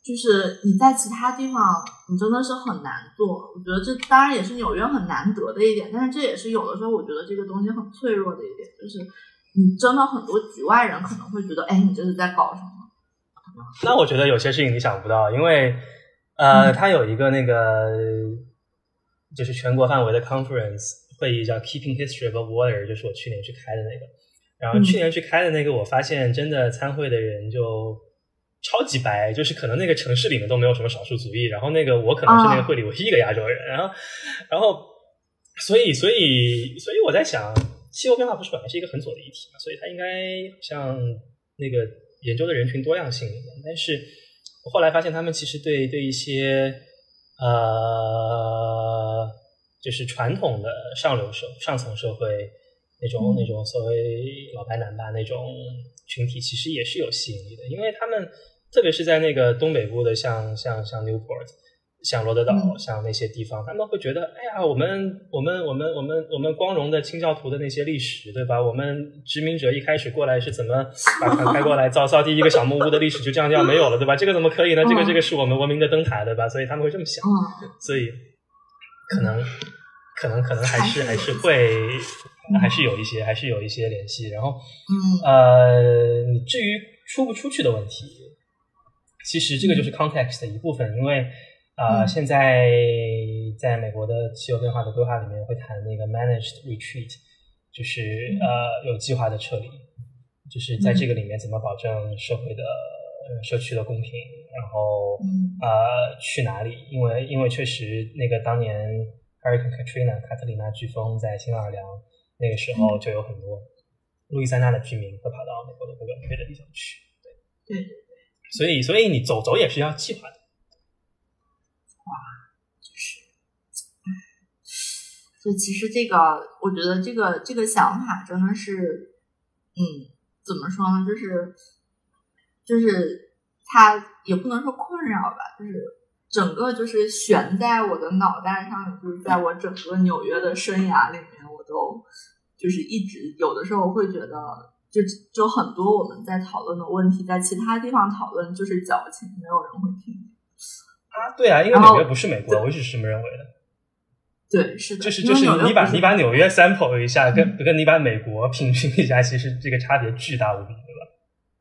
就是你在其他地方，你真的是很难做。我觉得这当然也是纽约很难得的一点，但是这也是有的时候我觉得这个东西很脆弱的一点，就是你真的很多局外人可能会觉得，哎，你这是在搞什么？那我觉得有些事情你想不到，因为呃，他有一个那个就是全国范围的 conference 会议叫 Keeping History of Water，就是我去年去开的那个。然后去年去开的那个，我发现真的参会的人就。超级白，就是可能那个城市里面都没有什么少数族裔，然后那个我可能是那个会里唯一一个亚洲人，然后，然后，所以，所以，所以我在想，气候变化不是本来是一个很左的议题嘛，所以它应该像那个研究的人群多样性但是我后来发现他们其实对对一些呃，就是传统的上流社上层社会那种那种所谓老白男吧那种群体，其实也是有吸引力的，因为他们。特别是在那个东北部的，像像像 Newport，像罗德岛，像那些地方，他们会觉得，哎呀，我们我们我们我们我们光荣的清教徒的那些历史，对吧？我们殖民者一开始过来是怎么把船开过来造造第一个小木屋的历史，就这样就要没有了，对吧？这个怎么可以呢？这个这个是我们文明的灯塔，对吧？所以他们会这么想，所以可能可能可能还是 *laughs* 还是会还是有一些还是有一些联系。然后，呃，至于出不出去的问题。其实这个就是 context 的一部分，因为啊，现在在美国的气候变化的规划里面会谈那个 managed retreat，就是呃有计划的撤离，就是在这个里面怎么保证社会的社区的公平，然后呃去哪里？因为因为确实那个当年 Hurricane Katrina 卡特里娜飓风在新奥尔良那个时候就有很多路易斯安那的居民会跑到美国的各个别的地方去，对。对。所以，所以你走走也是要计划的。哇，就是，就其实这个，我觉得这个这个想法真的是，嗯，怎么说呢？就是，就是它也不能说困扰吧，就是整个就是悬在我的脑袋上，就是在我整个纽约的生涯里面，我都就是一直有的时候会觉得。就就很多我们在讨论的问题，在其他地方讨论就是矫情，没有人会听。啊，对啊，因为纽约不是美国，我一直是这么认为的。对，是的，就是就是你把你把纽约 sample 一下，跟跟你把美国平均一下，其实这个差别巨大无比，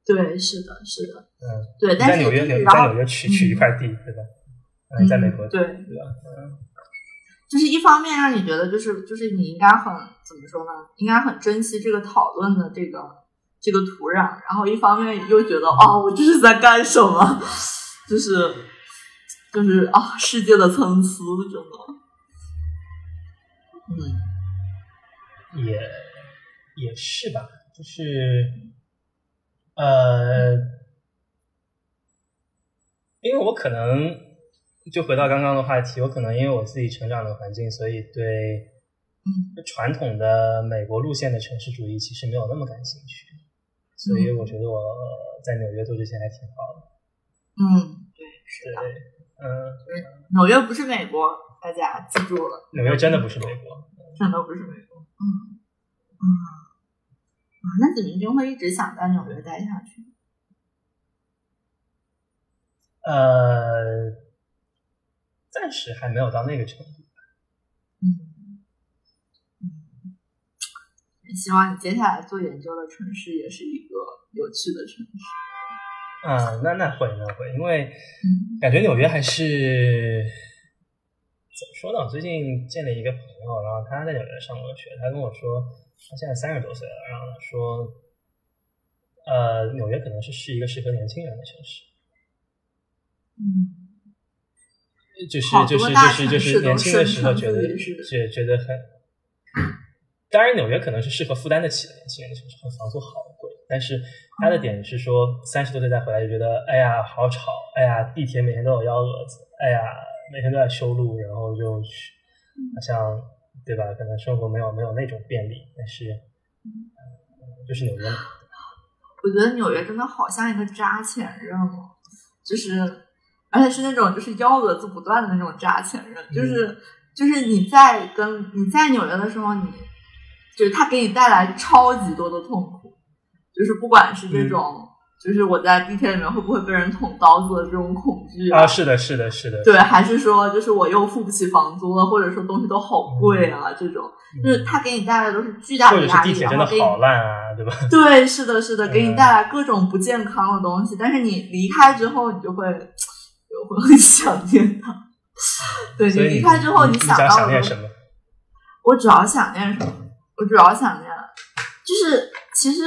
对吧？对，是的，是的，嗯，对。但在纽约，纽在纽约取取一块地，对吧？嗯，在美国，对，对吧？嗯。就是一方面让你觉得，就是就是你应该很怎么说呢？应该很珍惜这个讨论的这个。这个土壤，然后一方面又觉得啊，我这是在干什么？*laughs* 就是就是啊，世界的参差，真的，嗯，也也是吧，就是呃，因为我可能就回到刚刚的话题，我可能因为我自己成长的环境，所以对传统的美国路线的城市主义其实没有那么感兴趣。所以我觉得我在纽约做这些还挺好的。嗯，对，是的。嗯，纽约不是美国，大家记住了。纽约真的不是美国，真的不是美国。嗯嗯啊，那怎么就会一直想在纽约待下去？呃，暂时还没有到那个程度。希望你接下来做研究的城市也是一个有趣的城市。啊，那那会那会，因为感觉纽约还是怎么说呢？我最近见了一个朋友，然后他在纽约上过学，他跟我说他现在三十多岁了，然后说，呃，纽约可能是是一个适合年轻人的城市。嗯，就是就是就是就是年轻的时候觉得觉觉得很。当然，纽约可能是适合负担得起的年轻人的城市，房租好贵。但是他的点是说，三十多岁再回来就觉得，哎呀，好吵，哎呀，地铁每天都有幺蛾子，哎呀，每天都在修路，然后就好像对吧？可能生活没有没有那种便利。但是，就是纽约，我觉得纽约真的好像一个扎钱人，就是而且是那种就是幺蛾子不断的那种扎钱人，就是就是你在跟你在纽约的时候，你。就是它给你带来超级多的痛苦，就是不管是这种，就是我在地铁里面会不会被人捅刀子的这种恐惧啊，是的，是的，是的，对，还是说就是我又付不起房租了，或者说东西都好贵啊，这种，就是它给你带来都是巨大的压力，真的好烂啊，对吧？*laughs* 对，是的，是的，给你带来各种不健康的东西，但是你离开之后，你就会就会很想念它。*laughs* 对你离开之后，你想到的什么？我主要想念什么？我主要想念，就是其实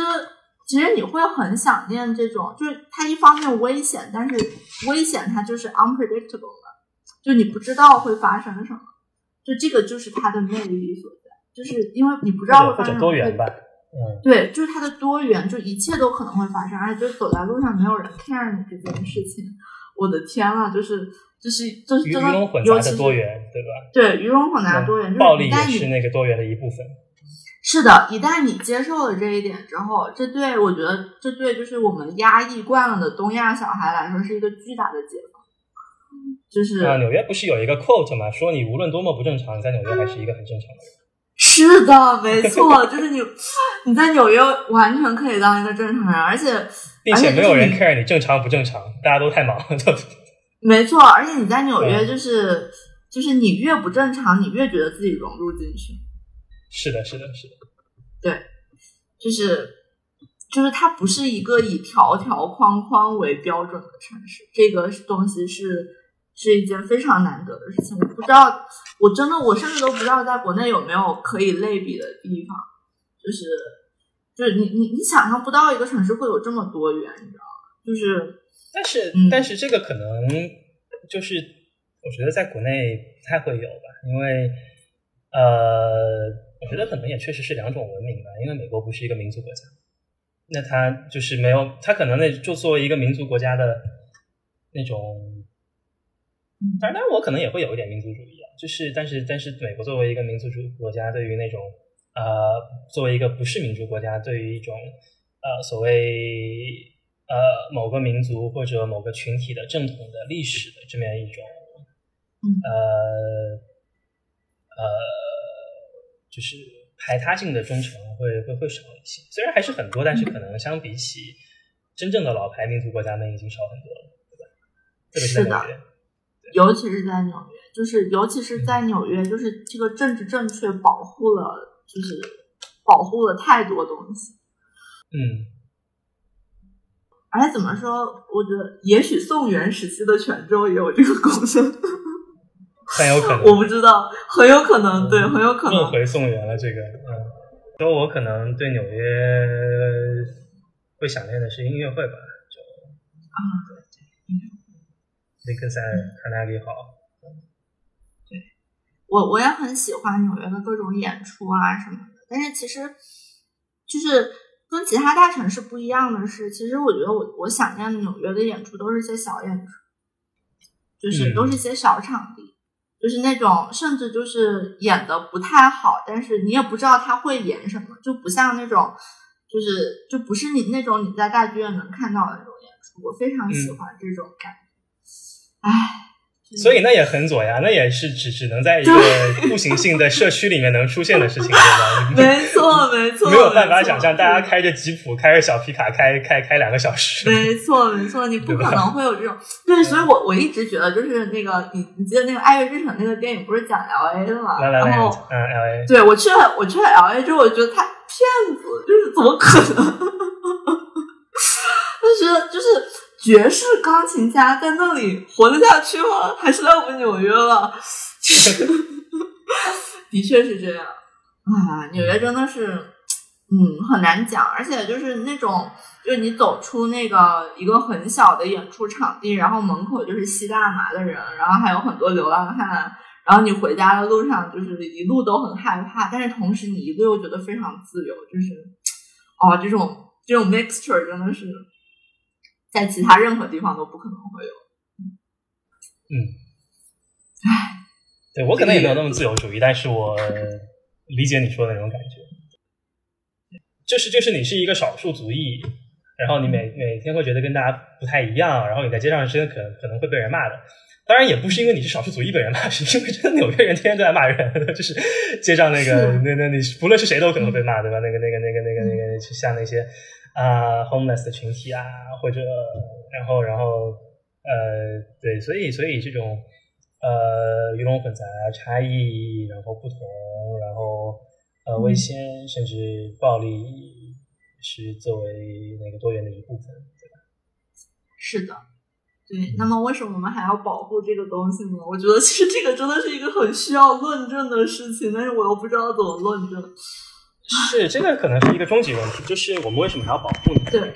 其实你会很想念这种，就是它一方面危险，但是危险它就是 unpredictable 的，就你不知道会发生什么，就这个就是它的魅力所在，就是因为你不知道会发生什么。多元吧，嗯，对，就是它的多元，就一切都可能会发生，而且就走在路上没有人 care 你这件事情。我的天啊，就是就是就是真的，尤其是多元，对吧？对，鱼龙混杂多元，暴力也是那个多元的一部分。是的，一旦你接受了这一点之后，这对我觉得，这对就是我们压抑惯了的东亚小孩来说，是一个巨大的解放。就是啊，纽约不是有一个 quote 吗，说你无论多么不正常，在纽约还是一个很正常的人。是的，没错，就是你你在纽约完全可以当一个正常人，而且并且没有人 care 你正常不正常，大家都太忙了。没错，而且你在纽约就是就是你越不正常，你越觉得自己融入进去。是的，是的，是的，对，就是就是它不是一个以条条框框为标准的城市，这个东西是是一件非常难得的事情。我不知道，我真的我甚至都不知道在国内有没有可以类比的地方，就是就是你你你想象不到一个城市会有这么多元，你知道吗？就是，但是但是这个可能就是我觉得在国内不太会有吧，因为呃。我觉得可能也确实是两种文明吧，因为美国不是一个民族国家，那它就是没有，它可能那就作为一个民族国家的那种，当然我可能也会有一点民族主义啊，就是但是但是美国作为一个民族主国家，对于那种呃作为一个不是民族国家，对于一种呃所谓呃某个民族或者某个群体的正统的历史的这么样一种，呃呃。就是排他性的忠诚会会会少一些，虽然还是很多，但是可能相比起真正的老牌民族国家们已经少很多了，对吧？特别是在纽约，尤其是在纽约，就是尤其是在纽约，就是这个政治正确保护了，就是保护了太多东西。嗯，而且怎么说？我觉得也许宋元时期的泉州也有这个功能。很有可能，*laughs* 我不知道，很有可能，对，很有可能。梦回宋元了，这个，嗯，说我可能对纽约会想念的是音乐会吧，就啊，对对，音乐会，雷克赛卡耐基好，对，我我也很喜欢纽约的各种演出啊什么的，但是其实就是跟其他大城市不一样的是，其实我觉得我我想念的纽约的演出都是些小演出，就是都是一些小场地。就是那种，甚至就是演的不太好，但是你也不知道他会演什么，就不像那种，就是就不是你那种你在大剧院能看到的那种演出。我非常喜欢这种感觉，唉。所以那也很左呀，那也是只只能在一个步行性的社区里面能出现的事情，对吧？*laughs* *laughs* 没错，没错，没有办法想象大家开着吉普、开着小皮卡开开开两个小时。没错，没错，你不 *laughs* 可能会有这种。对，所以我我一直觉得，就是那个你你记得那个《爱乐之城》那个电影不是讲 L A 的吗？然后嗯，L A，对我去了，我去了 L A 之后，我觉得他骗子，就是怎么可能？就觉得就是。爵士钢琴家在那里活得下去吗？还是来我们纽约了？*laughs* 的确是这样啊！纽约真的是，嗯，很难讲。而且就是那种，就是你走出那个一个很小的演出场地，然后门口就是吸大麻的人，然后还有很多流浪汉，然后你回家的路上就是一路都很害怕，但是同时你一路又觉得非常自由，就是哦，这种这种 mixture 真的是。在其他任何地方都不可能会有。嗯，唉，对我可能也没有那么自由主义，但是我理解你说的那种感觉。就是就是你是一个少数族裔，然后你每每天会觉得跟大家不太一样，然后你在街上真的可可能会被人骂的。当然也不是因为你是少数族裔被人骂，是因为真的纽约人天天都在骂人，就是街上那个那那你不论是谁都可能被骂，对吧？那个那个那个那个那个像那些。啊，homeless 的群体啊，或者，然后，然后，呃，对，所以，所以这种，呃，鱼龙混杂、差异，然后不同，然后，呃，危险，甚至暴力，是作为那个多元的一部分，对吧？是的，对。那么，为什么我们还要保护这个东西呢？我觉得，其实这个真的是一个很需要论证的事情，但是我又不知道怎么论证。是这个可能是一个终极问题，就是我们为什么还要保护呢？对，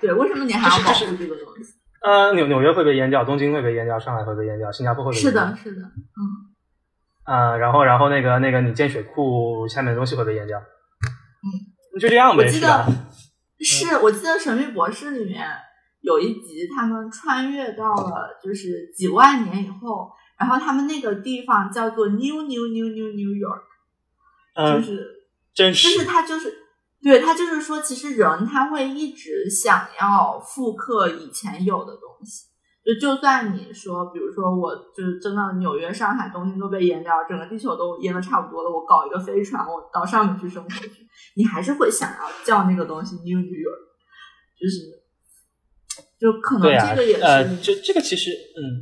对，为什么你还要保护这个东西？呃，纽纽约会被淹掉，东京会被淹掉，上海会被淹掉，新加坡会被淹掉是的，是的，嗯，啊，然后然后那个那个你建水库下面的东西会被淹掉，嗯，就这样呗，是吧？是我记得《神秘博士》里面有一集，他们穿越到了就是几万年以后，然后他们那个地方叫做 New New New New New York，就是真实，就是他就是。对他就是说，其实人他会一直想要复刻以前有的东西，就就算你说，比如说我就是真的纽约、上海、东京都被淹掉，整个地球都淹的差不多了，我搞一个飞船，我到上面去生活去，你还是会想要叫那个东西 New New York，就是就可能这个也是呃，这这个其实嗯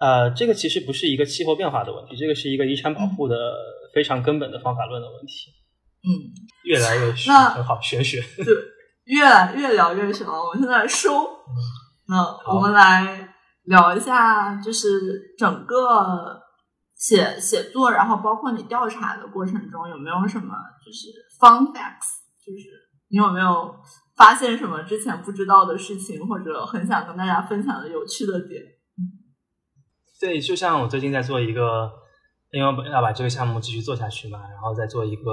呃，这个其实不是一个气候变化的问题，这个是一个遗产保护的非常根本的方法论的问题。嗯，越来越那很好，玄学。对，越来越聊越玄了。我们现在收，那我们来聊一下，就是整个写写作，然后包括你调查的过程中，有没有什么就是 fun facts，就是你有没有发现什么之前不知道的事情，或者很想跟大家分享的有趣的点？对，就像我最近在做一个。因为要把这个项目继续做下去嘛，然后再做一个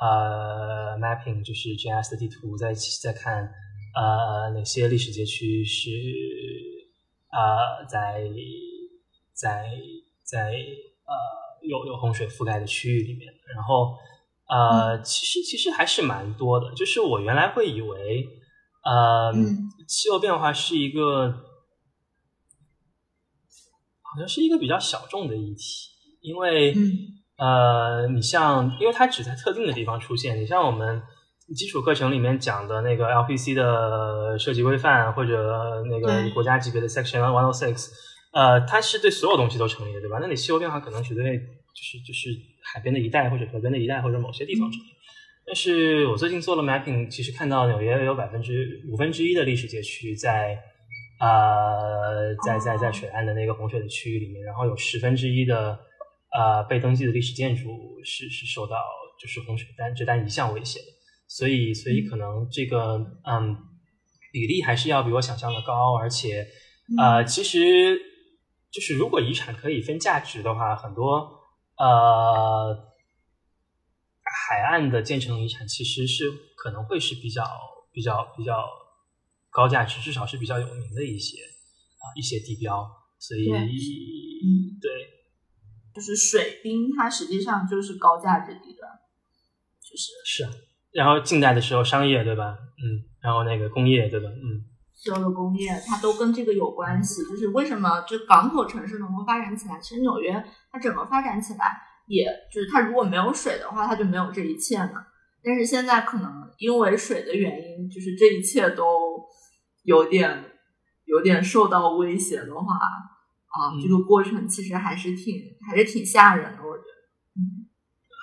呃 mapping，就是 GIS 的地图，再再看呃哪些历史街区是呃在在在呃有有洪水覆盖的区域里面，然后呃其实其实还是蛮多的，就是我原来会以为呃气候变化是一个。好像是一个比较小众的议题，因为呃，你像，因为它只在特定的地方出现。你像我们基础课程里面讲的那个 LPC 的设计规范，或者那个国家级别的 Section One o Six，呃，它是对所有东西都成立的，对吧？那你气候变化可能只对就是就是海边的一带，或者河边的一带，或者某些地方成立。但是我最近做了 mapping，其实看到纽约有百分之五分之一的历史街区在。呃，在在在水岸的那个洪水的区域里面，然后有十分之一的呃被登记的历史建筑是是受到就是洪水单这单一项威胁的，所以所以可能这个嗯比例还是要比我想象的高，而且呃其实就是如果遗产可以分价值的话，很多呃海岸的建成遗产其实是可能会是比较比较比较。高价值至少是比较有名的一些啊一些地标，所以嗯对，就是水滨，它实际上就是高价值地段，就是是啊。然后近代的时候商业对吧？嗯，然后那个工业对吧？嗯，所有的工业它都跟这个有关系。就是为什么就港口城市能够发展起来？其实纽约它整个发展起来，也就是它如果没有水的话，它就没有这一切呢。但是现在可能因为水的原因，就是这一切都。有点有点受到威胁的话啊，这个过程其实还是挺还是挺吓人的，我觉得。嗯，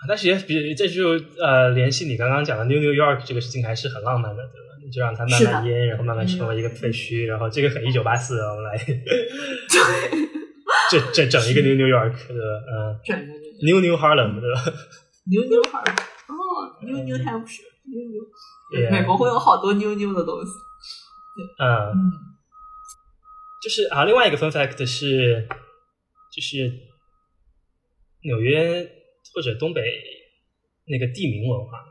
但是也比这就呃联系你刚刚讲的 New New York 这个事情还是很浪漫的，对吧？你就让它慢慢淹，然后慢慢成为一个废墟，然后这个很一九八四，我们来 *laughs* 这这整一个 New New York 的呃，New New Harlem 对吧？New New Harlem 哦，New New Hampshire，New New 美国会有好多 New New 的东西。嗯，就是啊，另外一个 fun fact 是，就是纽约或者东北那个地名文化。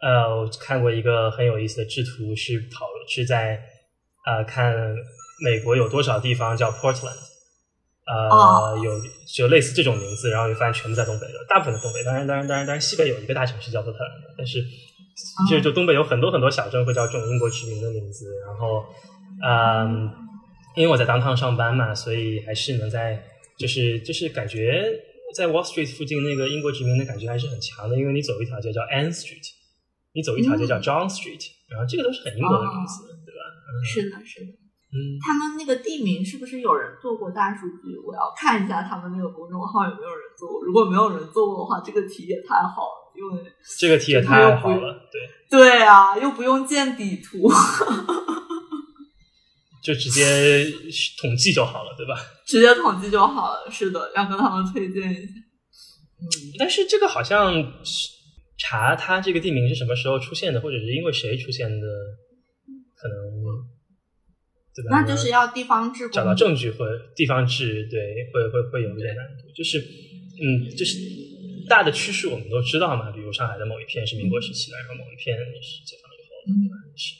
呃，我看过一个很有意思的制图，是讨是在啊看美国有多少地方叫 Portland，呃，有就类似这种名字，然后就发现全部在东北的，大部分的东北，当然当然当然当然西北有一个大城市叫波特兰，但是。就就东北有很多很多小镇会叫这种英国殖民的名字，然后，嗯，因为我在当趟上班嘛，所以还是能在就是就是感觉在 Wall Street 附近那个英国殖民的感觉还是很强的，因为你走一条街叫 Ann Street，你走一条街叫 John Street，然后这个都是很英国的名字，对吧？是的，是的。嗯，他们那个地名是不是有人做过大数据？我要看一下他们那个公众号有没有人做过。如果没有人做过的话，这个题也太好了。因为这个题也太好了，对对啊，又不用建底图，*laughs* 就直接统计就好了，对吧？直接统计就好了，是的，要跟他们推荐一下。嗯，但是这个好像查它这个地名是什么时候出现的，或者是因为谁出现的，可能对吧？那就是要地方志找到证据会地方志，对，会会会有一点难度。就是嗯，就是大的趋势我们都知道嘛，比如上海的某一片是民国时期的，然后某一片是解放以后的，对吧？是。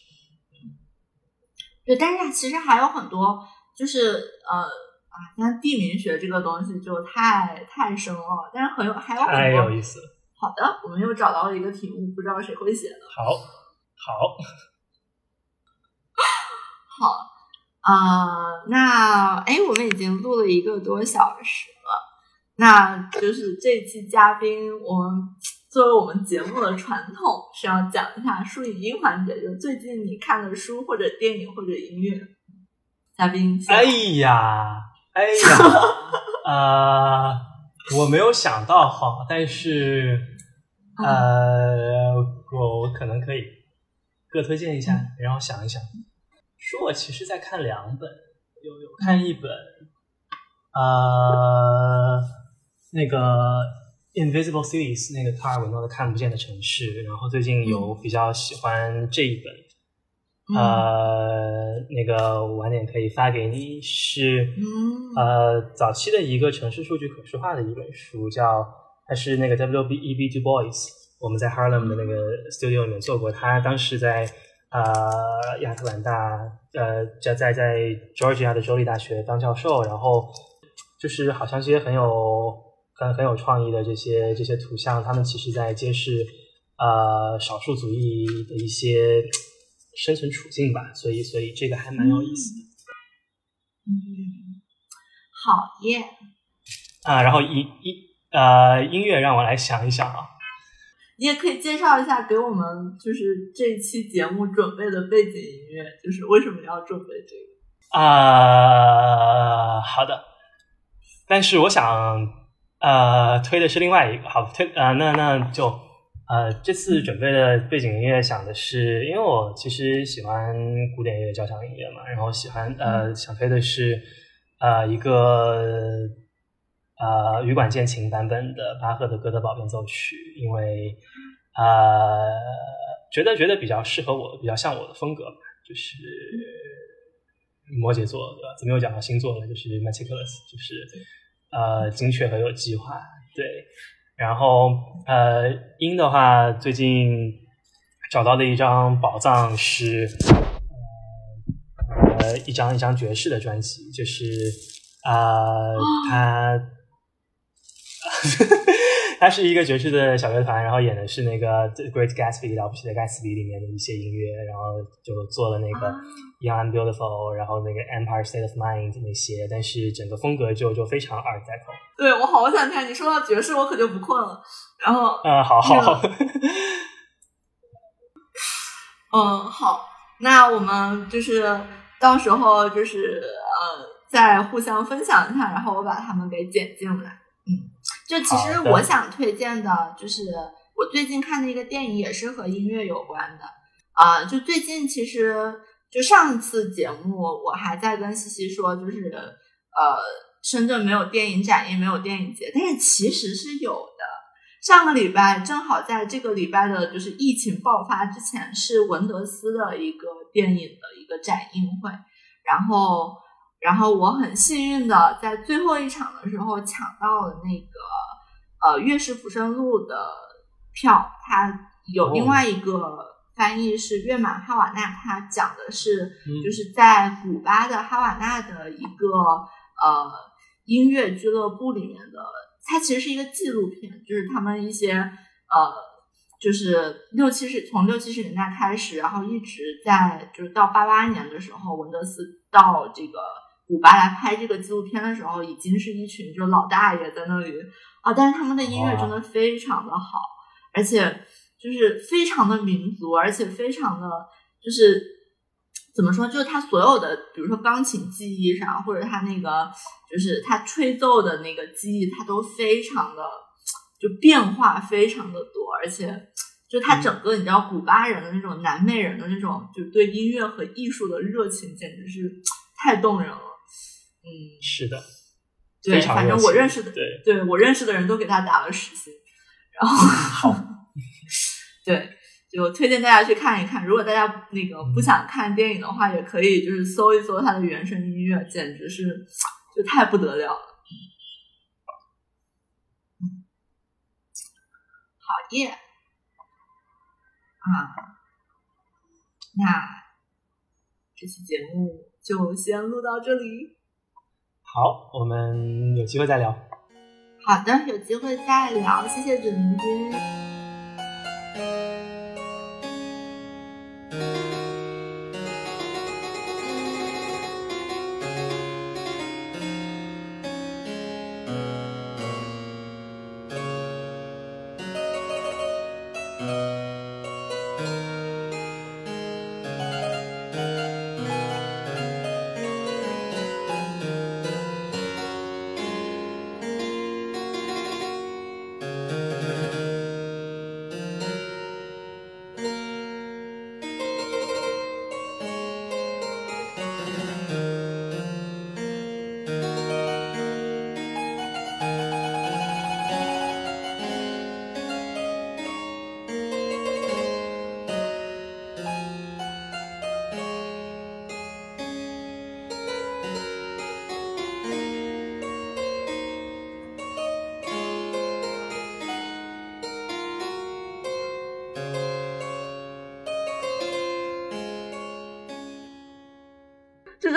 对，但是其实还有很多，就是呃。啊，但地名学这个东西就太太深了，但是很有还有很多。太有意思。好的，我们又找到了一个题目，不知道谁会写的。好，好，*laughs* 好啊，那哎，我们已经录了一个多小时了，那就是这期嘉宾，我们作为我们节目的传统，是要讲一下书影音环节，就最近你看的书或者电影或者音乐。嘉宾，哎呀。*laughs* 哎呀，呃，我没有想到哈，但是呃，我我可能可以各推荐一下，然后想一想。书我其实在看两本，有有看一本，呃，那个《Invisible Cities》，那个卡尔维诺的《看不见的城市》，然后最近有比较喜欢这一本。呃，那个晚点可以发给你，是呃早期的一个城市数据可视化的一本书，叫它是那个 W B E B Du Bois，我们在 Harlem 的那个 studio 里面做过，他当时在呃亚特兰大呃在在在 Georgia 的州立大学当教授，然后就是好像这些很有很很有创意的这些这些图像，他们其实在揭示呃少数族裔的一些。生存处境吧，所以所以这个还蛮有意思的。嗯，好耶。啊，然后音音呃音乐让我来想一想啊。你也可以介绍一下给我们，就是这一期节目准备的背景音乐，就是为什么要准备这个？啊，好的。但是我想呃推的是另外一个，好推啊，那那就。呃，这次准备的背景音乐想的是，因为我其实喜欢古典乐、交响音乐嘛，然后喜欢呃想推的是呃一个呃羽管键琴版本的巴赫的《哥德堡变奏曲》，因为呃觉得觉得比较适合我，比较像我的风格吧，就是摩羯座的，怎么又讲到星座了？就是 meticulous，就是呃精确和有计划，对。然后，呃，音的话，最近找到的一张宝藏是，呃，一张一张爵士的专辑，就是啊，他，他是一个爵士的小乐团，然后演的是那个《The Great Gatsby》了不起的盖茨比里面的一些音乐，然后就做了那个。Young and Beautiful，然后那个 Empire State of Mind 那些，但是整个风格就就非常 Art Deco。对我好想看，你说到爵士，我可就不困了。然后，嗯，好好好。*laughs* 嗯，好，那我们就是到时候就是呃，再互相分享一下，然后我把他们给剪进来。嗯，就其实我想推荐的，就是我最近看的一个电影，也是和音乐有关的。啊，就最近其实。就上次节目，我还在跟西西说，就是呃，深圳没有电影展，也没有电影节，但是其实是有的。上个礼拜正好在这个礼拜的，就是疫情爆发之前，是文德斯的一个电影的一个展映会。然后，然后我很幸运的在最后一场的时候抢到了那个呃《月是浮生录》的票，它有另外一个。翻译是月满哈瓦那，它讲的是就是在古巴的哈瓦那的一个呃音乐俱乐部里面的，它其实是一个纪录片，就是他们一些呃就是六七十从六七十年代开始，然后一直在就是到八八年的时候，文德斯到这个古巴来拍这个纪录片的时候，已经是一群就老大爷在那里啊，但是他们的音乐真的非常的好，而且。就是非常的民族，而且非常的，就是怎么说？就是他所有的，比如说钢琴技艺上，或者他那个，就是他吹奏的那个技艺，他都非常的就变化非常的多，而且就他整个，你知道，古巴人的那种南美人的那种，就对音乐和艺术的热情，简直是太动人了。嗯，是的，对，反正我认识的，对，对我认识的人都给他打了实心，然后好。对，就推荐大家去看一看。如果大家那个不想看电影的话，也可以就是搜一搜他的原声音乐，简直是就太不得了了。好耶！啊，那这期节目就先录到这里。好，我们有机会再聊。好的，有机会再聊。谢谢准明君。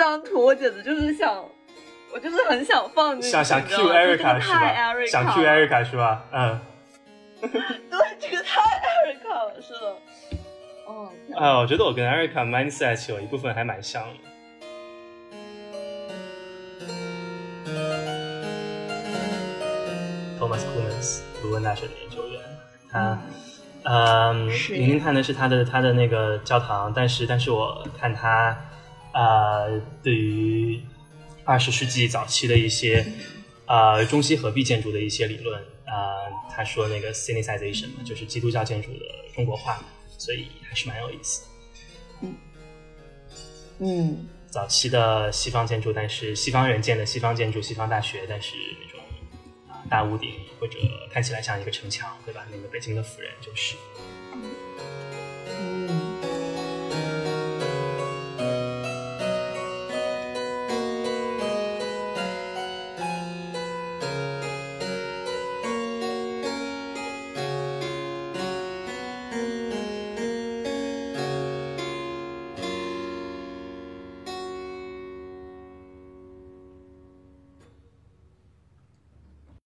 张图我简直就是想，我就是很想放进去，想想 Q Erica 是吧？想 Q Erica 是吧？嗯，*laughs* 对，这个太 Erica 了，是的。哦，啊，我觉得我跟 Erica mindset 有一部分还蛮像的。Thomas Kuhns，鲁汶大学的研究员，他，嗯，明明看的是他的他的那个教堂，但是但是我看他。呃，对于二十世纪早期的一些呃中西合璧建筑的一些理论，呃，他说那个 Sinicization 嘛，就是基督教建筑的中国化，所以还是蛮有意思。嗯嗯，早期的西方建筑，但是西方人建的西方建筑，西方大学，但是那种大屋顶或者看起来像一个城墙，对吧？那个北京的辅仁就是。